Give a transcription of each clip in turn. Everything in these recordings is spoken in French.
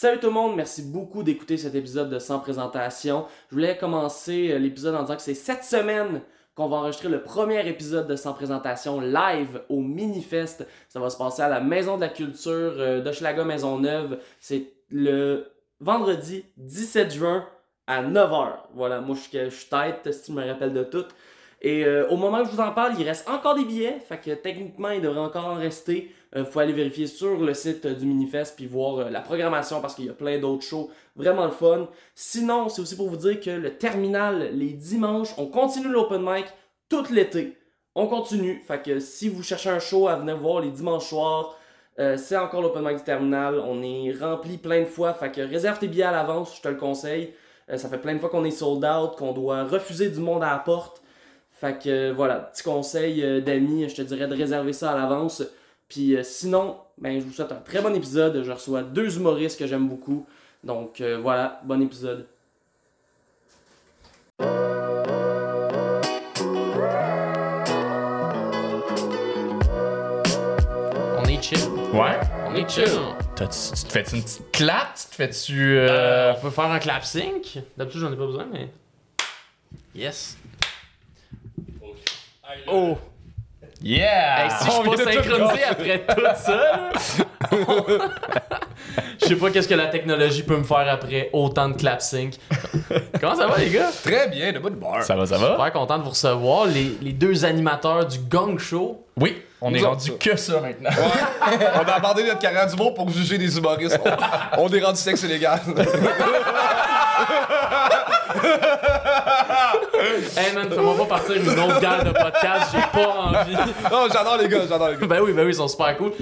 Salut tout le monde, merci beaucoup d'écouter cet épisode de Sans présentation. Je voulais commencer euh, l'épisode en disant que c'est cette semaine qu'on va enregistrer le premier épisode de Sans présentation live au Minifest. Ça va se passer à la Maison de la Culture euh, d'Hochelaga Maisonneuve. C'est le vendredi 17 juin à 9h. Voilà, moi je suis, tête, si je me rappelle de tout. Et euh, au moment où je vous en parle, il reste encore des billets, fait que techniquement il devrait encore en rester. Il faut aller vérifier sur le site du Minifest puis voir la programmation parce qu'il y a plein d'autres shows vraiment le fun. Sinon, c'est aussi pour vous dire que le terminal les dimanches, on continue l'open mic tout l'été. On continue, fait que si vous cherchez un show à venir voir les dimanches soirs, euh, c'est encore l'open mic du terminal. On est rempli plein de fois, fait que réserve tes billets à l'avance, je te le conseille. Euh, ça fait plein de fois qu'on est sold out, qu'on doit refuser du monde à la porte. Fait que voilà, petit conseil d'amis, je te dirais de réserver ça à l'avance. Puis euh, sinon, ben, je vous souhaite un très bon épisode. Je reçois deux humoristes que j'aime beaucoup. Donc euh, voilà, bon épisode. On est chill. Ouais. On est chill. Tu te fais-tu une petite clap? Tu te fais-tu. euh, Euh, on peut faire un clap sync. D'habitude, j'en ai pas besoin, mais. Yes. Oh! Yeah! Hey, si je On suis pas synchronisé après tout ça, je sais pas qu'est-ce que la technologie peut me faire après autant de clap sync. Comment ça va, les gars? Très bien, de bonne barre. Ça va, ça va? Super content de vous recevoir, les, les deux animateurs du Gang Show. Oui, on est rendu que ça maintenant. on a abordé notre carrière du monde pour juger des humoristes. On, on est rendu sexe illégal. Hey man, fais-moi pas partir une autre guerre de podcast, j'ai pas envie. non, j'adore les gars, j'adore les gars. Ben oui, ben oui, ils sont super cool.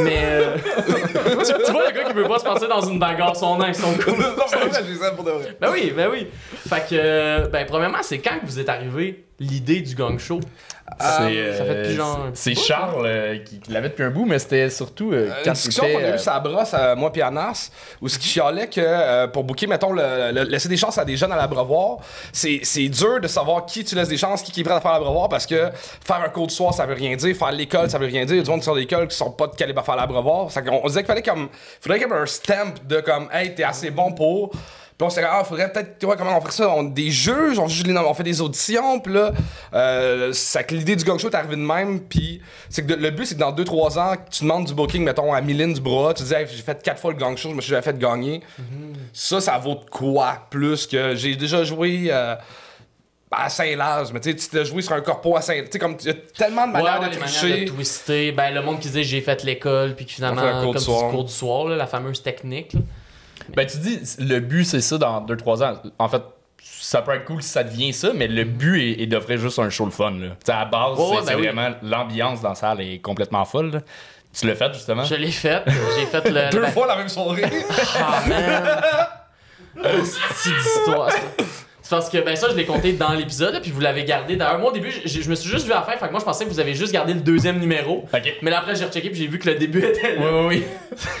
Mais euh, tu, tu vois le gars qui veut pas se passer dans une bagarre, son nom, ils sont cool. non, mais vrai, j'ai ça pour de vrai. Ben oui, ben oui. Fait que, euh, ben premièrement, c'est quand que vous êtes arrivé l'idée du gang show? C'est, Euh, ça fait depuis genre un C'est Charles euh, qui, qui l'avait depuis un bout, mais c'était surtout euh, Une quand discussion c'était, qu'on a euh, eue ça brosse, euh, moi puis Anas, où ce qui chialait que euh, pour booker, mettons, le- le- laisser des chances à des jeunes à l'abreuvoir, c'est c'est dur de savoir qui tu laisses des chances, qui, qui est prêt à faire l'abreuvoir, parce que faire un cours de soir, ça veut rien dire, faire l'école, ça veut rien dire. Il y a du monde qui sort de l'école qui sont pas de calibre à faire l'abreuvoir. Qu'on- On disait qu'il fallait comme, faudrait comme un stamp de comme, hey, t'es assez bon pour. Puis on s'est dit, ah, faudrait peut-être, tu vois, comment on ferait ça? On, des jeux, on, juge les noms, on fait des auditions, puis là, euh, c'est que l'idée du gang show est arrivée de même, puis c'est que le but, c'est que dans 2-3 ans, tu demandes du booking, mettons, à Mylène du bras, tu dis, Hey, j'ai fait 4 fois le gang show, je me suis fait gagner. Ça, ça vaut de quoi plus que j'ai déjà joué. euh, à Saint-Laz, mais tu sais, tu t'as joué sur un corpo à Saint... Tu sais, comme, il y a tellement de manières ouais, de tricher. manières de twister. Ben, le monde qui disait j'ai fait l'école, puis que finalement, On fait un cours comme du c'est soir. du cours du soir, là, la fameuse technique. là. Ben, tu dis, le but, c'est ça dans 2-3 ans. En fait, ça peut être cool si ça devient ça, mais le but est, est d'offrir juste un show le fun. Là. À la base, c'est ben oui. vraiment l'ambiance dans la salle est complètement folle. là. Tu l'as fait, justement? Je l'ai fait. J'ai fait le. Deux fois la même soirée. Ah, man! Hostie d'histoire. C'est parce que, ben ça, je l'ai compté dans l'épisode, puis vous l'avez gardé. D'ailleurs, moi, au début, je, je me suis juste vu à la fin, fait que moi, je pensais que vous avez juste gardé le deuxième numéro. Ok. Mais là, après, j'ai rechecké, puis j'ai vu que le début était là. Oui, oui,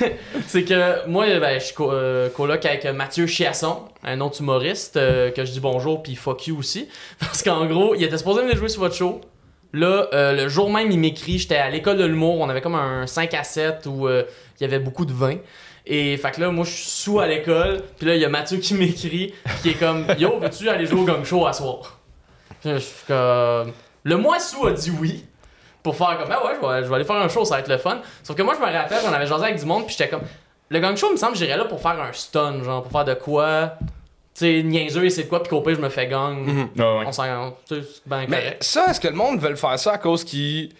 oui. C'est que moi, ben, je suis co- euh, coloc avec Mathieu Chiasson, un autre humoriste, euh, que je dis bonjour, puis fuck you aussi. Parce qu'en gros, il était supposé venir jouer sur votre show. Là, euh, le jour même, il m'écrit, j'étais à l'école de l'humour, on avait comme un 5 à 7 où euh, il y avait beaucoup de vin. Et fait que là, moi, je suis sous à l'école, puis là, il y a Mathieu qui m'écrit, qui est comme Yo, veux-tu aller jouer au gang show à soir? Là, je suis comme. Le mois sous a dit oui. Pour faire comme, ah ouais, je vais, je vais aller faire un show, ça va être le fun. Sauf que moi, je me rappelle, j'en avais jasé avec du monde, puis j'étais comme, le gang show, il me semble, j'irais là pour faire un stun, genre, pour faire de quoi. Tu sais, niaiseux, et c'est de quoi, puis qu'au pire, je me fais gang. Ouais, ouais. On s'en. Tu sais, c'est bien Mais correct. ça, est-ce que le monde veut faire ça à cause qu'ils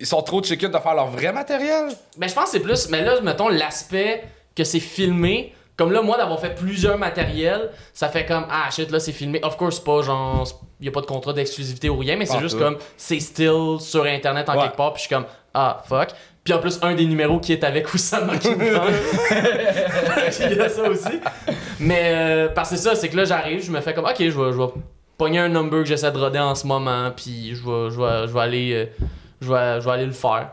ils sont trop chicken de faire leur vrai matériel? Ben, je pense que c'est plus. Mais là, mettons, l'aspect que c'est filmé. Comme là, moi, d'avoir fait plusieurs matériels, ça fait comme Ah shit, là, c'est filmé. Of course, pas genre. Y a pas de contrat d'exclusivité ou rien, mais c'est juste tout. comme c'est still sur internet en Ouais. quelque part, puis je suis comme Ah fuck. Puis en plus, un des numéros qui est avec Oussama King. Il y a ça aussi. Mais euh, parce que c'est ça, c'est que là, j'arrive, je me fais comme Ok, je vais, je vais pogner un number que j'essaie de roder en ce moment, puis je vais, je vais, je vais aller. euh, je vais, je vais aller le faire.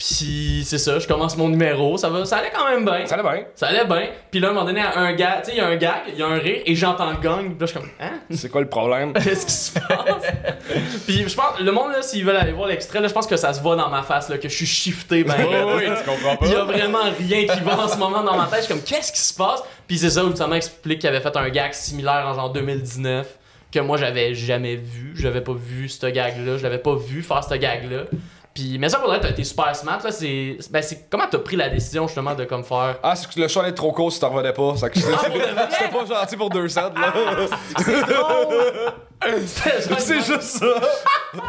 Puis c'est ça, je commence mon numéro, ça va, ça allait quand même bien. Ça allait bien. Ça allait bien. Puis là, à un moment donné, à un gag, tu sais, il y a un gag, il y a un rire, et j'entends le gang. Puis là, je suis comme, hein? C'est quoi le problème? Qu'est-ce qui se passe? Puis je pense, le monde, là, s'ils veulent aller voir l'extrait, là, je pense que ça se voit dans ma face, là, que je suis shifté, ben. oui, tu comprends Il y a vraiment rien qui va en ce moment dans ma tête. Je suis comme, qu'est-ce qui se passe? Puis c'est ça, ultimement, explique qu'il avait fait un gag similaire en genre 2019, que moi, j'avais jamais vu. J'avais pas vu ce gag-là. Je l'avais pas vu faire ce gag-là. Puis, mais ça, pour vrai, t'as été super smart, là. C'est, ben, c'est comment t'as pris la décision, justement, de comme faire? Ah, c'est que le show allait trop court si t'en revenais pas. Ça c'était Ah, c'était pas gentil pour deux sets, là. C'est drôle! C'était genre- c'est juste ça.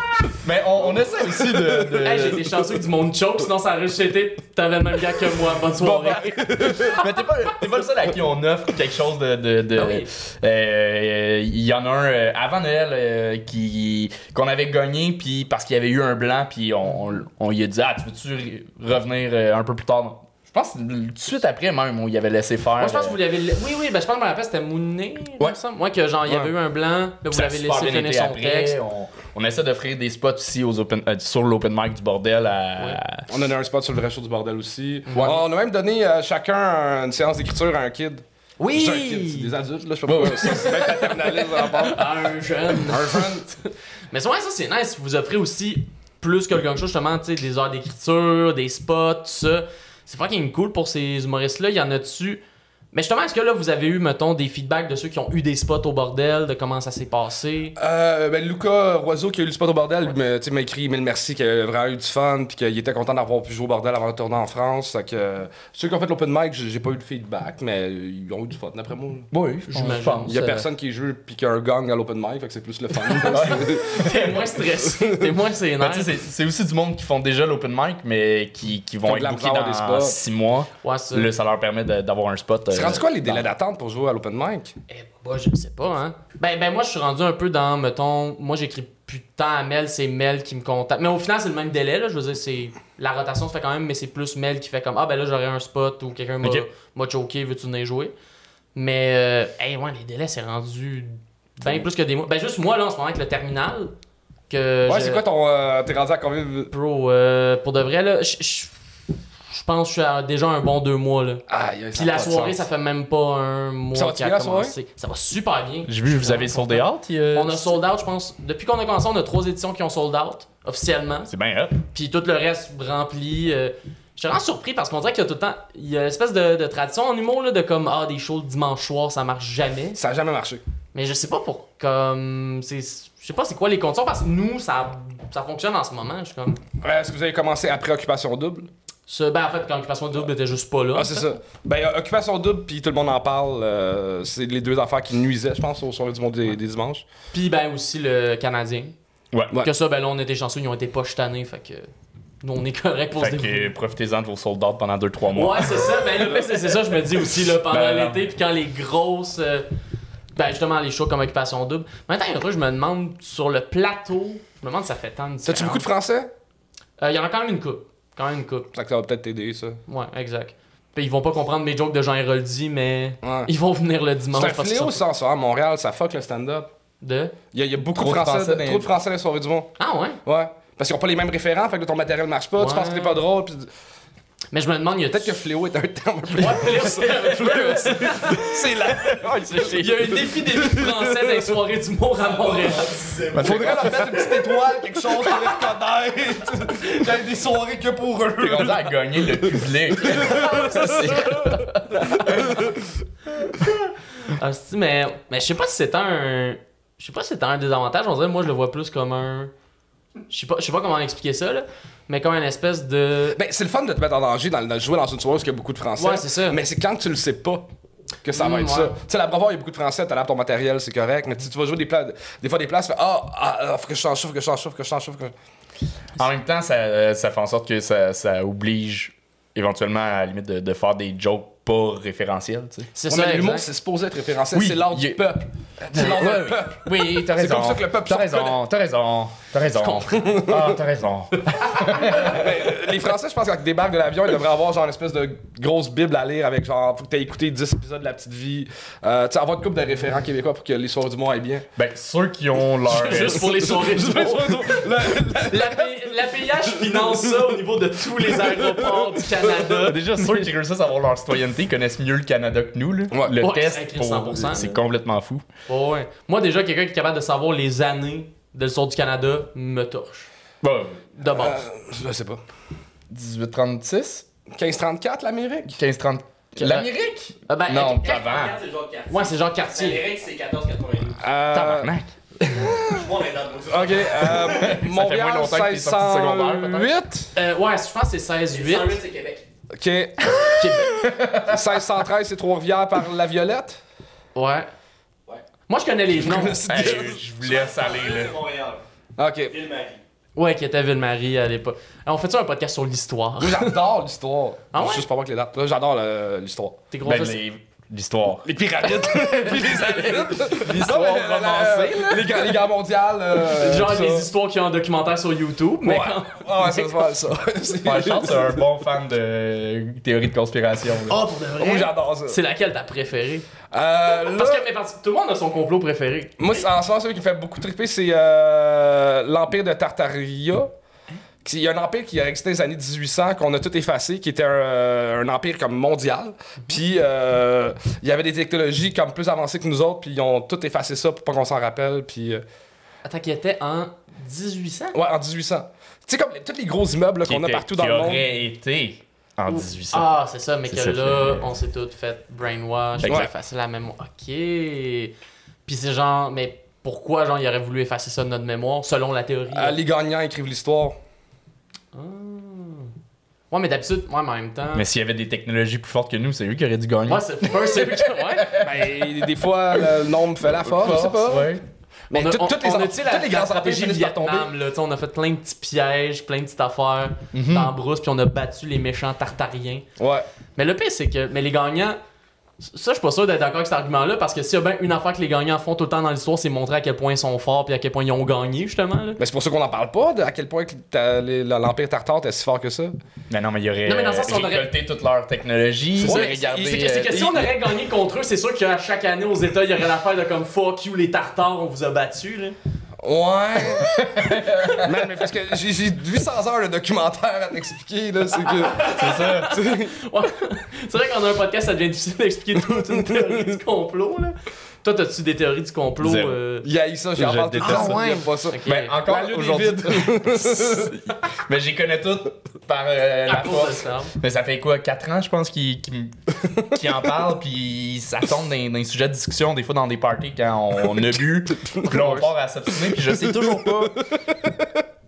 Mais on, on essaie aussi de. de- Hey, j'ai été chanceux que du monde choke, sinon ça aurait juste été. T'avais le même gars que moi. Bonne soirée. Mais t'es pas, t'es pas le seul à qui on offre quelque chose de. de, de- Ah oui. Euh, Il y en a un euh, avant Noël euh, qui qu'on avait gagné, puis parce qu'il y avait eu un blanc, puis on, on, on lui a dit Ah, tu veux-tu revenir euh, un peu plus tard Je pense que tout de suite après, même, on y avait laissé faire. Moi, je pense que euh, vous l'avez. Oui, oui, ben je pense que je me rappelle, c'était Mounet. il Ouais. Ouais, que genre, il y avait Ouais. eu un blanc, là, vous l'avez laissé bien finir été son après. texte. On, on essaie d'offrir des spots aussi aux open, euh, sur l'open mic du bordel à. On a donné un spot sur le vrai show du bordel aussi. Ouais. On a même donné euh, chacun une séance d'écriture à un kid. Oui! C'est un kid, c'est des adultes, là. Je sais pas. ça, C'est bien paternaliste en part. Un jeune. Un jeune. Mais c'est vrai, ça, c'est nice. Vous offrez aussi plus que quelque chose, justement, tu sais, des heures d'écriture, des spots, tout ça. C'est fucking cool pour ces humoristes-là. Il y en a dessus. Mais justement, est-ce que là, vous avez eu, mettons, des feedbacks de ceux qui ont eu des spots au bordel, de comment ça s'est passé? Euh, ben, Lucas Roiseau, qui a eu le spot au bordel, il m'a tu sais, m'a écrit mille merci, qu'il a vraiment eu du fun, puis qu'il était content d'avoir pu jouer au bordel avant de tourner en France. Fait que, euh, ceux qui ont fait l'open mic, j'ai pas eu de feedback, mais ils ont eu du fun d'après moi. Oui, J'imagine. Il y a Euh, personne qui joue puis qui a un gang à l'open mic, fait que c'est plus le fun. T'es moins stressé. T'es moins Ben, sénère. c'est aussi du monde qui font déjà l'open mic, mais qui, qui vont être bookés dans spots. 6 mois. Ouais, ça. Là, ça leur permet d'avoir un spot. C'est rendu quoi les délais d'attente pour jouer à l'open mic? Eh, bah, je sais pas, hein. Ben, ben, moi, je suis rendu un peu dans, mettons, moi, j'écris plus de temps à Mel, c'est Mel qui me contacte. Mais au final, c'est le même délai, là. Je veux dire, c'est. La rotation se fait quand même, mais c'est plus Mel qui fait comme, ah, ben là, j'aurais un spot ou quelqu'un m'a choqué, veux-tu venir jouer? Mais, euh, hey, ouais, les délais, c'est rendu bien plus que des mois. Ben, juste moi, là, en ce moment, avec le terminal, que. Ouais, je- c'est quoi ton. euh, T'es rendu à combien de. Bro, euh, pour de vrai, là, je- je pense que je suis à déjà un bon deux mois, là. Aïe, Puis a la soirée, ça fait même pas un mois Ça qu'il a bien, la soirée? commencé. Ça va super bien. J'ai vu, vous avez sold out. a- On a sold out, je pense. Depuis qu'on a commencé, on a trois éditions qui ont sold out, officiellement. C'est bien hot. Puis tout le reste rempli. euh, Je suis vraiment surpris parce qu'on dirait qu'il y a tout le temps. Il y a une espèce de, de tradition en humour, là, de comme, ah, des shows le dimanche soir, ça marche jamais. Ça a jamais marché. Mais je sais pas pour. Comme. c'est Je sais pas c'est quoi les conditions parce que nous, ça, ça fonctionne en ce moment. Je suis comme. Ouais, Est-ce que vous avez commencé après Occupation Double? Ce, ben, en fait, quand Occupation Double était juste pas là. Ah, c'est ça. Ben, Occupation Double, puis tout le monde en parle. euh, c'est les deux affaires qui nuisaient, je pense, aux soirées du monde des, des dimanches. Puis, ben, aussi le Canadien. Ouais. Ouais. Que ça, ben là, on était chanceux, ils ont été pas chatanés, fait que. Nous, on est correct pour se Fait débrouiller. que profitez-en de vos sold out pendant 2-3 mois. Ouais, c'est ça. Ben, le c'est ça, je me dis aussi, là, pendant Ben, l'été, puis quand les grosses. euh, ben, justement, les shows comme Occupation Double. Mais attends, il y a un truc, je me demande, sur le plateau, je me demande si ça fait tant de T'as-tu beaucoup de. Français? Euh, Il y en a quand même une coupe. Quand même une coupe. Ça, que ça va peut-être t'aider, ça. Ouais, exact. Puis ils vont pas comprendre mes jokes de Jean Héroldi, mais Ouais. ils vont venir le dimanche. C'est un fléau, ça, ça, à Montréal. Ça fuck le stand-up. De? Il y, a- il y a beaucoup Trop de Français, trop de Français dans les soirées du monde. Ah ouais? Ouais. Parce qu'ils ont pas les mêmes référents, fait que ton matériel marche pas, tu penses que t'es pas drôle, puis Mais je me demande, il y a. peut-être que fléau est un terme fléau, c'est un peu- c'est là. Il y a une épidémie de français dans les soirées d'humour à Montréal. Faudrait leur mettre une petite étoile, quelque chose pour les reconnaître. Il y a des soirées que pour eux. T'es rendu à gagner le public. Ça, c'est- Ah, mais, mais je sais pas si c'est un. Je sais pas si c'est un désavantage. On dirait, moi, je le vois plus comme un. Je sais pas, je sais pas comment expliquer ça, là. Mais comme une espèce de. Ben, c'est le fun de te mettre en danger dans, de jouer dans une soirée où il y a beaucoup de Français. Ouais, c'est ça. Mais c'est quand tu le sais pas que ça va Mm, être ouais. ça. Tu sais, la Bravoure, il y a beaucoup de Français, t'as l'air ton matériel, c'est correct. Mais tu tu vas jouer des, des fois des places, tu fais Ah, ah, ah, faut que je change faut que je change faut que je change faut que je- En même temps, ça, euh, ça fait en sorte que ça, ça oblige éventuellement à la limite de, de faire des jokes pas référentiel, tu sais. C'est Ouais, ça, L'humour, c'est supposé être référentiel, Oui, c'est l'art du peuple. C'est l'art du peuple. Oui, t'as C'est raison. comme ça que le peuple T'as raison, t'as raison, t'as raison. Ah, t'as raison. les Français, je pense qu'ils débarquent de l'avion, ils devraient avoir genre une espèce de grosse bible à lire avec genre, faut que t'aies écouté 10 épisodes de La Petite Vie. Euh, tu sais, avoir une couple de référents québécois pour que l'histoire du monde aille bien. Ben, ceux qui ont leur. Juste pour les soirées du monde. La, la PIH finance ça au niveau de tous les aéroports du Canada. Déjà, ceux qui réussissent à avoir leur citoyenneté connaissent mieux le Canada que nous. Là. Ouais. Le Ouais, test, c'est écrit pour- 100%, c'est là. complètement fou. Oh, ouais. Moi, déjà, quelqu'un qui est capable de savoir les années de l'histoire du Canada me torche. Bon, De base. Euh, je sais pas. 1836, 1534, l'Amérique? 1530. L'Amérique? Ah ben, Non, avant. Ouais, c'est genre quartier. L'Amérique, c'est 1492. Euh, Tabarnak. Ok, euh, Montréal, moins longtemps que t'es sorti du secondaire, 1608. Euh, ouais, je pense que c'est 16-8. 108, c'est Québec. Ok. Québec. 1613, c'est Trois-Rivières par la Violette? Ouais. Moi, je connais les noms. Hey, je vous laisse aller, là. C'est Montréal. Ok. Ville-Marie. Ouais, qui était Ville-Marie à l'époque. On fait ça un podcast sur l'histoire? J'adore l'histoire. Ah ouais? Je sais pas moi que les dates. Là, J'adore l'histoire. T'es gros Ben, les- l'histoire. Les pyramides. Puis les aliens. L'histoire mais la- la- romancée, Les, guerres- les guerres mondiales. euh, Genre les histoires qui ont un documentaire sur YouTube, mais Ouais. quand. Ah ouais, ça se passe ça. C'est- Ouais, je pense que c'est un bon fan de théorie de conspiration. là. Oh, pour de vrai? Moi, j'adore ça. C'est laquelle ta préférée? Euh, là, Parce que, mais parce que tout le monde a son complot préféré. moi, en ce moment, celui qui me fait beaucoup triper, c'est euh, l'Empire de Tartaria. Il y a un empire qui a existé dans les années 1800 qu'on a tout effacé, qui était un, euh, un empire comme mondial. Puis euh, il y avait des technologies comme plus avancées que nous autres, puis ils ont tout effacé ça pour pas qu'on s'en rappelle. Puis euh, Attends, qui était en 1800? ouais, en 1800. Tu sais comme les- tous les gros immeubles qu'on a partout qui dans le monde. aurait été en 1800. Ah, c'est ça, mais que ça, là, on s'est toutes fait brainwash, a effacé la mémoire. Ok. Puis c'est genre, mais pourquoi, genre, il aurait voulu effacer ça de notre mémoire, selon la théorie? Euh, les gagnants écrivent l'histoire. Ah. Ouais, mais d'habitude, ouais, mais en même temps. Mais s'il y avait des technologies plus fortes que nous, c'est eux qui auraient dû gagner. Ouais, c'est first, c'est ouais. Ben, des fois, le nombre fait la force, je sais pas. Ouais. Mais on a, on- toutes les on a, la, les la grands stratégie empires finissent par tomber. Vietnam, là, on a fait plein de petits pièges, plein de petites affaires Mhm. dans brousse, puis on a battu les méchants tartariens. Ouais. Mais le pire, c'est que mais les gagnants, ça, je suis pas sûr d'être d'accord avec cet argument-là, parce que s'il y a bien une affaire que les gagnants font tout le temps dans l'histoire, c'est montrer à quel point ils sont forts, puis à quel point ils ont gagné, justement. Là. Mais c'est pour ça qu'on n'en parle pas, de à quel point l'Empire tartare était si fort que ça. Mais non, mais il y aurait Non, mais dans le sens, on aurait- récolté toute leur technologie. Ouais, que, c'est que euh, si on aurait gagné contre eux, c'est sûr qu'à chaque année aux États, il y aurait l'affaire de comme fuck you, les tartares, on vous a battu. Là. Ouais. Man, mais parce que j'ai j'ai 800 heures de documentaire à t'expliquer, là, c'est que... C'est ça. Ouais. C'est vrai qu'on a un podcast, ça devient difficile d'expliquer toute une théorie du complot. Là. Toi, t'as-tu des théories du complot Zéro. euh, Il a ça, j'en Je parle tout. Il aime pas ça. Encore aujourd'hui. mais j'y connais toutes par euh, la force. Mais ça fait quoi, 4 ans, je pense, qu'il en parle, puis ça tombe dans, dans les sujets de discussion, des fois dans des parties quand on, a bu, puis là on part à s'obstiner, puis je sais toujours pas.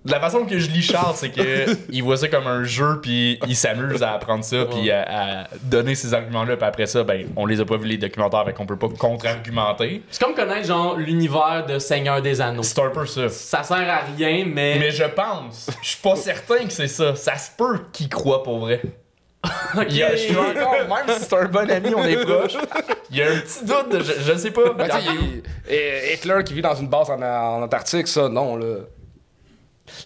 De la façon que je lis Charles, c'est que il voit ça comme un jeu, puis il s'amuse à apprendre ça, puis à, à donner ces arguments-là, puis après ça, ben, on les a pas vu les documentaires, fait qu'on peut pas contre-argumenter. C'est comme connaître genre l'univers de Seigneur des Anneaux. C'est un peu ça. Ça sert à rien, mais. Mais je pense, je suis pas certain que c'est ça. Ça se peut qu'il croit pour vrai. Ok. Il y a- je suis encore, même si c'est un bon ami, on est proche. Il y a un petit doute, de, je, je sais pas. Ben, il- et- Hitler qui vit dans une base en, en Antarctique, ça, non, là.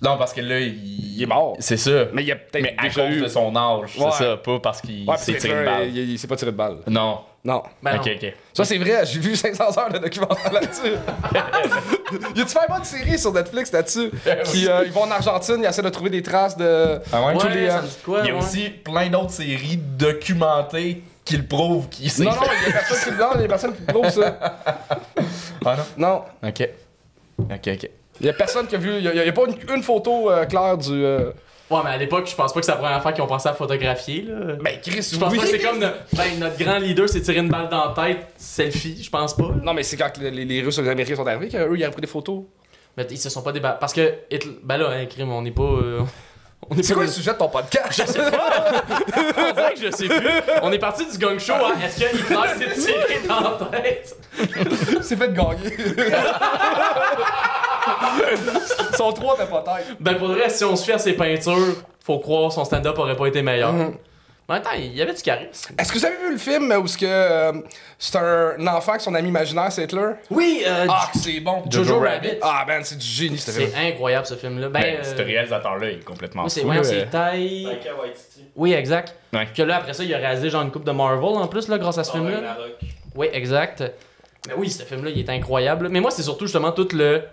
Non, parce que là, il, Il est mort. C'est ça. Mais il y a peut-être Mais à cause eu... de son âge, Ouais. c'est ça, pas parce qu'il Ouais, s'est tiré une balle. il, il s'est pas tiré de balle. Non. Non. Ben non. ok, ok. Ça, c'est vrai, j'ai vu 500 heures de documentaire là-dessus. y a-tu fait une bonne série sur Netflix là-dessus? Qui, euh, ils vont en Argentine, ils essaient de trouver des traces de. Ah ouais? Ouais, tous les, ça euh, me dit quoi, Il y a ouais. aussi plein d'autres séries documentées qui le prouvent qu'il s'est Non, non, il y a personne qui non, il y a personne qui prouve ça. Ah non? Non. Ok. Ok, ok. Il y a personne qui a vu. Il y y a pas une, une photo euh, claire du. euh, Ouais, mais à l'époque, je pense pas que c'est la première fois qu'ils ont pensé à photographier. Là. Ben, Chris, je pense oui. pas que c'est comme ben, notre grand leader s'est tiré une balle dans la tête, selfie, je pense pas. Non, mais c'est quand les, les Russes et les Américains sont arrivés qu'eux, ils avaient pris des photos. Mais ils se sont pas débattus. Parce que, Hitler- ben là, hein, crime, on n'est pas. euh, C'est quoi le sujet de ton podcast? Je sais pas! On dirait que je sais plus. On est parti du gang show, hein. Est-ce que Hitler s'est tiré dans la tête? C'est fait de gagner. Son 3 t'as pas tête. Ben pour le reste, si on se fie à ses peintures, faut croire son stand-up aurait pas été meilleur. Mhm. En temps, il y avait du charisme. Est-ce que vous avez vu le film où ce que euh, c'est un enfant que son ami imaginaire c'est Hitler? Oui, euh, Ah, que c'est bon! Jojo Jojo Rabbit. Ah, man, c'est du génie, ce film. C'est incroyable ce film-là. Ben, Ben, euh, ce réalisateur-là est complètement oui, c'est fou. c'est Taï. Taika Waititi. Oui, exact. Ouais. Que là, après ça, il a réalisé genre une coupe de Marvel en plus, là, grâce à ce film-là. Ragnarok. Oui, exact. Mais oui, ce film-là, il est incroyable. Mais moi, c'est surtout justement tout le.